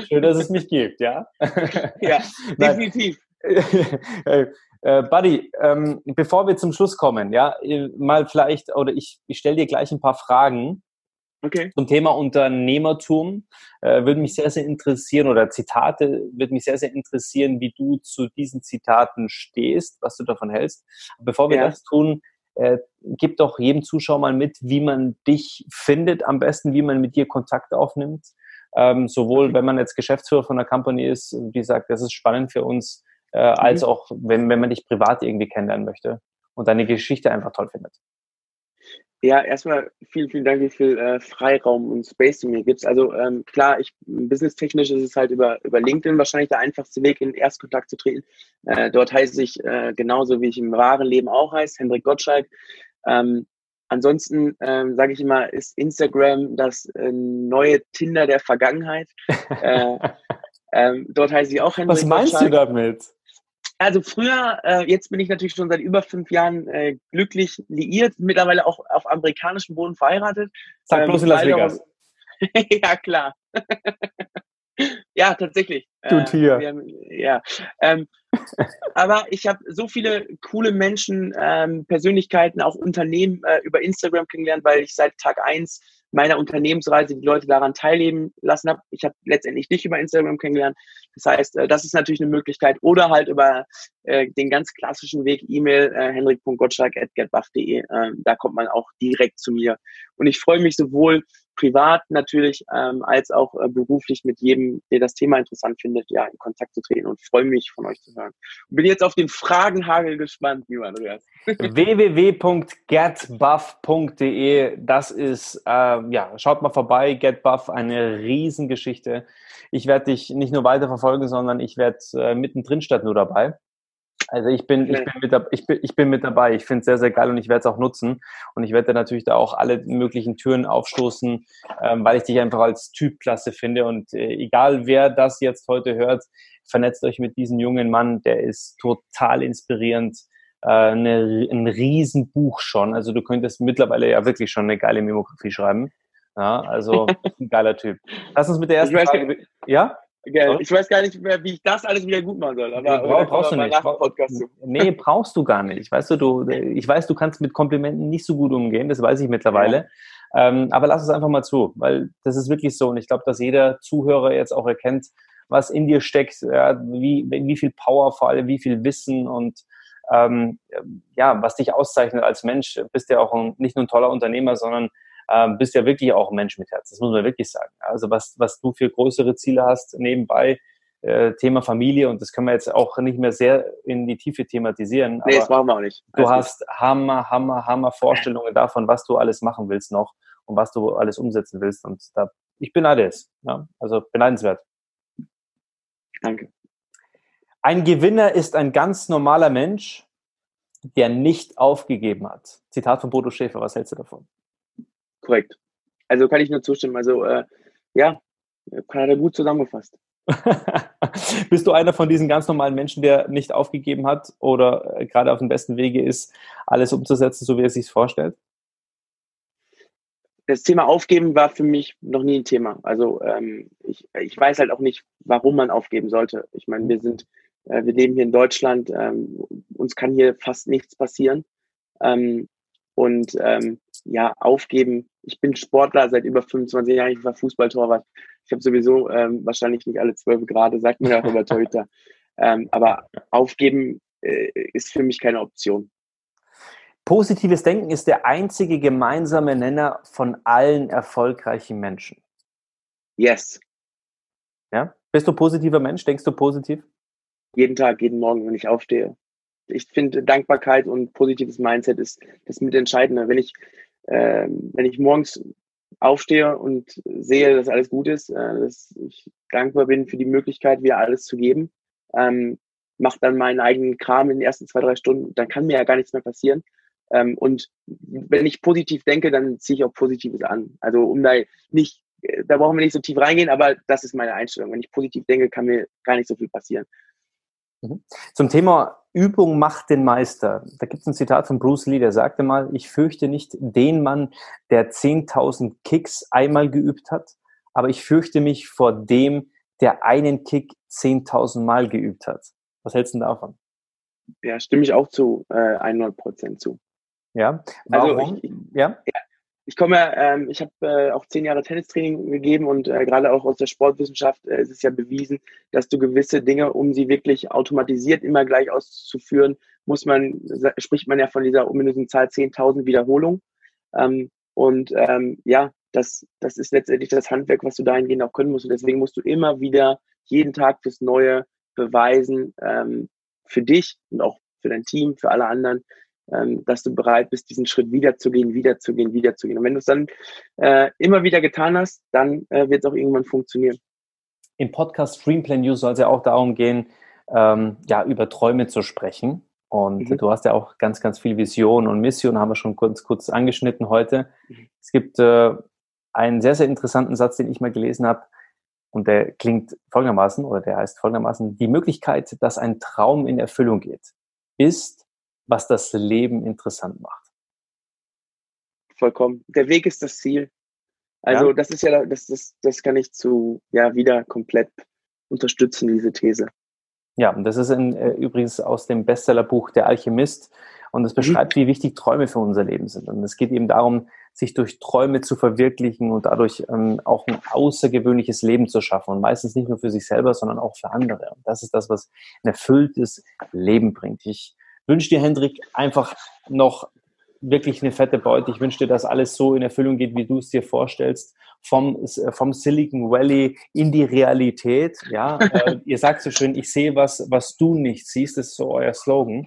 S1: Schön, dass es mich gibt, ja?
S2: Ja, definitiv.
S1: äh, Buddy, ähm, bevor wir zum Schluss kommen, ja, äh, mal vielleicht, oder ich, ich stelle dir gleich ein paar Fragen, Okay. Zum Thema Unternehmertum äh, würde mich sehr, sehr interessieren oder Zitate würde mich sehr, sehr interessieren, wie du zu diesen Zitaten stehst, was du davon hältst. Bevor wir ja. das tun, äh, gib doch jedem Zuschauer mal mit, wie man dich findet, am besten, wie man mit dir Kontakt aufnimmt. Ähm, sowohl wenn man jetzt Geschäftsführer von einer Company ist, die sagt, das ist spannend für uns, äh, mhm. als auch wenn, wenn man dich privat irgendwie kennenlernen möchte und deine Geschichte einfach toll findet.
S2: Ja, erstmal vielen, vielen Dank, wie viel äh, Freiraum und Space du mir gibst. Also ähm, klar, ich businesstechnisch ist es halt über, über LinkedIn wahrscheinlich der einfachste Weg, in Erstkontakt zu treten. Äh, dort heiße ich äh, genauso, wie ich im wahren Leben auch heiße, Hendrik Gottschalk. Ähm, ansonsten ähm, sage ich immer, ist Instagram das äh, neue Tinder der Vergangenheit. äh, ähm, dort heiße ich auch
S1: Hendrik Was meinst Gottschalk. du damit?
S2: Also früher, äh, jetzt bin ich natürlich schon seit über fünf Jahren äh, glücklich liiert, mittlerweile auch auf amerikanischem Boden verheiratet.
S1: Sag bloß ähm, in Las Vegas.
S2: ja, klar. ja, tatsächlich.
S1: Du äh, Tier.
S2: Haben, ja. Ähm, aber ich habe so viele coole Menschen, ähm, Persönlichkeiten, auch Unternehmen äh, über Instagram kennengelernt, weil ich seit Tag eins meiner Unternehmensreise die Leute daran teilnehmen lassen habe. Ich habe letztendlich dich über Instagram kennengelernt. Das heißt, äh, das ist natürlich eine Möglichkeit. Oder halt über äh, den ganz klassischen Weg E-Mail äh, henrik.gottschalk.getbuff.de. Äh, da kommt man auch direkt zu mir. Und ich freue mich sowohl privat natürlich ähm, als auch äh, beruflich mit jedem, der das Thema interessant findet, ja, in Kontakt zu treten und freue mich von euch zu hören. Bin jetzt auf den Fragenhagel gespannt, lieber Andreas.
S1: www.getbuff.de, das ist, äh, ja, schaut mal vorbei, GetBuff, eine Riesengeschichte. Ich werde dich nicht nur weiter verfolgen, sondern ich werde äh, mittendrin statt nur dabei. Also ich bin, ich bin, mit, ich bin, ich bin mit dabei. Ich finde es sehr, sehr geil und ich werde es auch nutzen. Und ich werde natürlich da auch alle möglichen Türen aufstoßen, ähm, weil ich dich einfach als Typ klasse finde. Und äh, egal wer das jetzt heute hört, vernetzt euch mit diesem jungen Mann, der ist total inspirierend. Äh, eine, ein Riesenbuch schon. Also du könntest mittlerweile ja wirklich schon eine geile Memografie schreiben. Ja, also ein geiler Typ. Lass uns mit der ersten Frage. Ja?
S2: Ich weiß gar nicht mehr, wie ich das alles wieder gut machen soll. Aber
S1: brauch, brauchst du nicht. Podcast nee, brauchst du gar nicht. Weißt du, du, ich weiß, du kannst mit Komplimenten nicht so gut umgehen, das weiß ich mittlerweile. Ja. Ähm, aber lass es einfach mal zu, weil das ist wirklich so. Und ich glaube, dass jeder Zuhörer jetzt auch erkennt, was in dir steckt, ja, wie, wie viel Power vor allem, wie viel Wissen und ähm, ja, was dich auszeichnet als Mensch. Du bist ja auch ein, nicht nur ein toller Unternehmer, sondern ähm, bist ja wirklich auch ein Mensch mit Herz. Das muss man wirklich sagen. Also was, was du für größere Ziele hast nebenbei, äh, Thema Familie und das können wir jetzt auch nicht mehr sehr in die Tiefe thematisieren.
S2: Nee, das machen wir auch nicht.
S1: du hast Hammer, Hammer, Hammer Vorstellungen davon, was du alles machen willst noch und was du alles umsetzen willst. Und da, ich beneide es. Ja? Also beneidenswert.
S2: Danke.
S1: Ein Gewinner ist ein ganz normaler Mensch, der nicht aufgegeben hat. Zitat von Bodo Schäfer, was hältst du davon?
S2: Korrekt. Also kann ich nur zustimmen. Also äh, ja, er gut zusammengefasst.
S1: Bist du einer von diesen ganz normalen Menschen, der nicht aufgegeben hat oder äh, gerade auf dem besten Wege ist, alles umzusetzen, so wie er sich vorstellt?
S2: Das Thema Aufgeben war für mich noch nie ein Thema. Also ähm, ich, ich weiß halt auch nicht, warum man aufgeben sollte. Ich meine, wir sind, äh, wir leben hier in Deutschland, ähm, uns kann hier fast nichts passieren. Ähm, und ähm, ja, aufgeben. Ich bin Sportler seit über 25 Jahren. Ich war Fußballtorwart. Ich habe sowieso ähm, wahrscheinlich nicht alle zwölf Grade, sagt ja auch über Torhüter. Ähm, aber aufgeben äh, ist für mich keine Option.
S1: Positives Denken ist der einzige gemeinsame Nenner von allen erfolgreichen Menschen.
S2: Yes.
S1: Ja? Bist du positiver Mensch? Denkst du positiv?
S2: Jeden Tag, jeden Morgen, wenn ich aufstehe ich finde, Dankbarkeit und positives Mindset ist das Mitentscheidende. Wenn ich, äh, wenn ich morgens aufstehe und sehe, dass alles gut ist, äh, dass ich dankbar bin für die Möglichkeit, wieder alles zu geben. Ähm, mache dann meinen eigenen Kram in den ersten zwei, drei Stunden, dann kann mir ja gar nichts mehr passieren. Ähm, und wenn ich positiv denke, dann ziehe ich auch Positives an. Also um da nicht, da brauchen wir nicht so tief reingehen, aber das ist meine Einstellung. Wenn ich positiv denke, kann mir gar nicht so viel passieren.
S1: Mhm. Zum Thema Übung macht den Meister. Da gibt es ein Zitat von Bruce Lee, der sagte mal, ich fürchte nicht den Mann, der 10.000 Kicks einmal geübt hat, aber ich fürchte mich vor dem, der einen Kick 10.000 Mal geübt hat. Was hältst du davon?
S2: Ja, stimme ich auch zu äh, 100 Prozent zu.
S1: Ja,
S2: warum? Also ich, ja? ja? Ich komme, ähm, ich habe äh, auch zehn Jahre Tennistraining gegeben und äh, gerade auch aus der Sportwissenschaft äh, ist es ja bewiesen, dass du gewisse Dinge, um sie wirklich automatisiert immer gleich auszuführen, muss man, spricht man ja von dieser ominösen Zahl 10.000 Wiederholungen. Ähm, und ähm, ja, das, das ist letztendlich das Handwerk, was du dahingehend auch können musst. Und deswegen musst du immer wieder jeden Tag fürs Neue beweisen, ähm, für dich und auch für dein Team, für alle anderen, ähm, dass du bereit bist, diesen Schritt wiederzugehen, wiederzugehen, wiederzugehen. Und wenn du es dann äh, immer wieder getan hast, dann äh, wird es auch irgendwann funktionieren.
S1: Im Podcast Streamplay News soll es ja auch darum gehen, ähm, ja, über Träume zu sprechen. Und mhm. du hast ja auch ganz, ganz viel Vision und Mission, haben wir schon kurz, kurz angeschnitten heute. Mhm. Es gibt äh, einen sehr, sehr interessanten Satz, den ich mal gelesen habe. Und der klingt folgendermaßen, oder der heißt folgendermaßen, die Möglichkeit, dass ein Traum in Erfüllung geht, ist was das Leben interessant macht.
S2: Vollkommen. Der Weg ist das Ziel. Also ja. das ist ja, das, das, das kann ich zu, ja, wieder komplett unterstützen, diese These.
S1: Ja, und das ist in, äh, übrigens aus dem Bestsellerbuch Der Alchemist. Und es mhm. beschreibt, mhm. wie wichtig Träume für unser Leben sind. Und es geht eben darum, sich durch Träume zu verwirklichen und dadurch ähm, auch ein außergewöhnliches Leben zu schaffen. Und meistens nicht nur für sich selber, sondern auch für andere. Und das ist das, was ein erfülltes Leben bringt. Ich wünsche dir, Hendrik, einfach noch wirklich eine fette Beute. Ich wünsche dir, dass alles so in Erfüllung geht, wie du es dir vorstellst. Vom, vom Silicon Valley in die Realität. Ja, äh, ihr sagt so schön, ich sehe was, was du nicht siehst. Das ist so euer Slogan.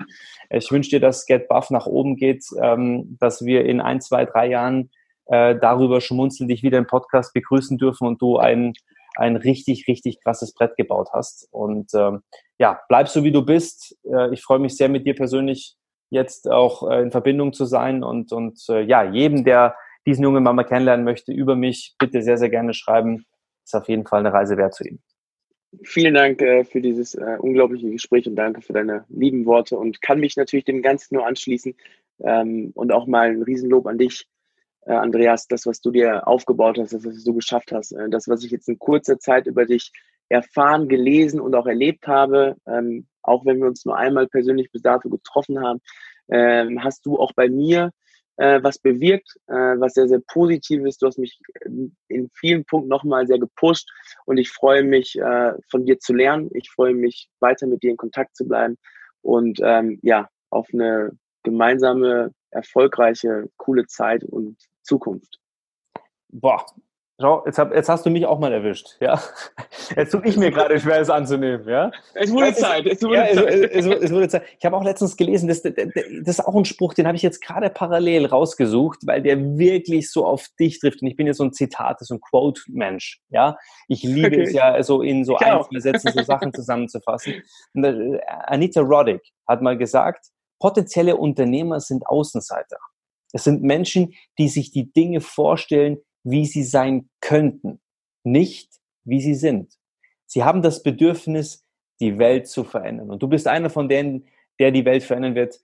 S1: Ich wünsche dir, dass Get Buff nach oben geht, ähm, dass wir in ein, zwei, drei Jahren äh, darüber schmunzeln, dich wieder im Podcast begrüßen dürfen und du ein, ein richtig, richtig krasses Brett gebaut hast. Und ähm, ja, bleib so wie du bist. Äh, ich freue mich sehr mit dir persönlich jetzt auch äh, in Verbindung zu sein und, und äh, ja, jedem, der diesen jungen Mama kennenlernen möchte, über mich bitte sehr, sehr gerne schreiben. Ist auf jeden Fall eine Reise wert zu ihm.
S2: Vielen Dank für dieses unglaubliche Gespräch und danke für deine lieben Worte und kann mich natürlich dem Ganzen nur anschließen ähm, und auch mal ein Riesenlob an dich, Andreas, das, was du dir aufgebaut hast, das, was du geschafft hast, das, was ich jetzt in kurzer Zeit über dich erfahren, gelesen und auch erlebt habe, ähm, auch wenn wir uns nur einmal persönlich bis dato getroffen haben, ähm, hast du auch bei mir äh, was bewirkt, äh, was sehr, sehr positiv ist. Du hast mich in vielen Punkten nochmal sehr gepusht und ich freue mich, äh, von dir zu lernen. Ich freue mich, weiter mit dir in Kontakt zu bleiben und ähm, ja, auf eine gemeinsame, erfolgreiche, coole Zeit und Zukunft.
S1: Boah, Schau, jetzt, hab, jetzt, hast du mich auch mal erwischt, ja. Jetzt tue ich mir gerade schwer, es anzunehmen, ja.
S2: Es wurde Zeit, es wurde, ja,
S1: Zeit. Es, es, wurde Zeit. Ich habe auch letztens gelesen, das, das, ist auch ein Spruch, den habe ich jetzt gerade parallel rausgesucht, weil der wirklich so auf dich trifft. Und ich bin ja so ein Zitat, so ein Quote-Mensch, ja. Ich liebe okay. es ja, so in so ein, zwei Sätzen so Sachen zusammenzufassen. Und äh, Anita Roddick hat mal gesagt, potenzielle Unternehmer sind Außenseiter. Es sind Menschen, die sich die Dinge vorstellen, wie sie sein könnten, nicht wie sie sind. Sie haben das Bedürfnis, die Welt zu verändern. Und du bist einer von denen, der die Welt verändern wird.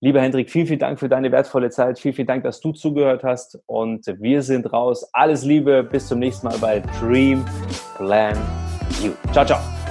S1: Lieber Hendrik, vielen, vielen Dank für deine wertvolle Zeit. Vielen, vielen Dank, dass du zugehört hast. Und wir sind raus. Alles Liebe. Bis zum nächsten Mal bei Dream Plan You. Ciao, ciao.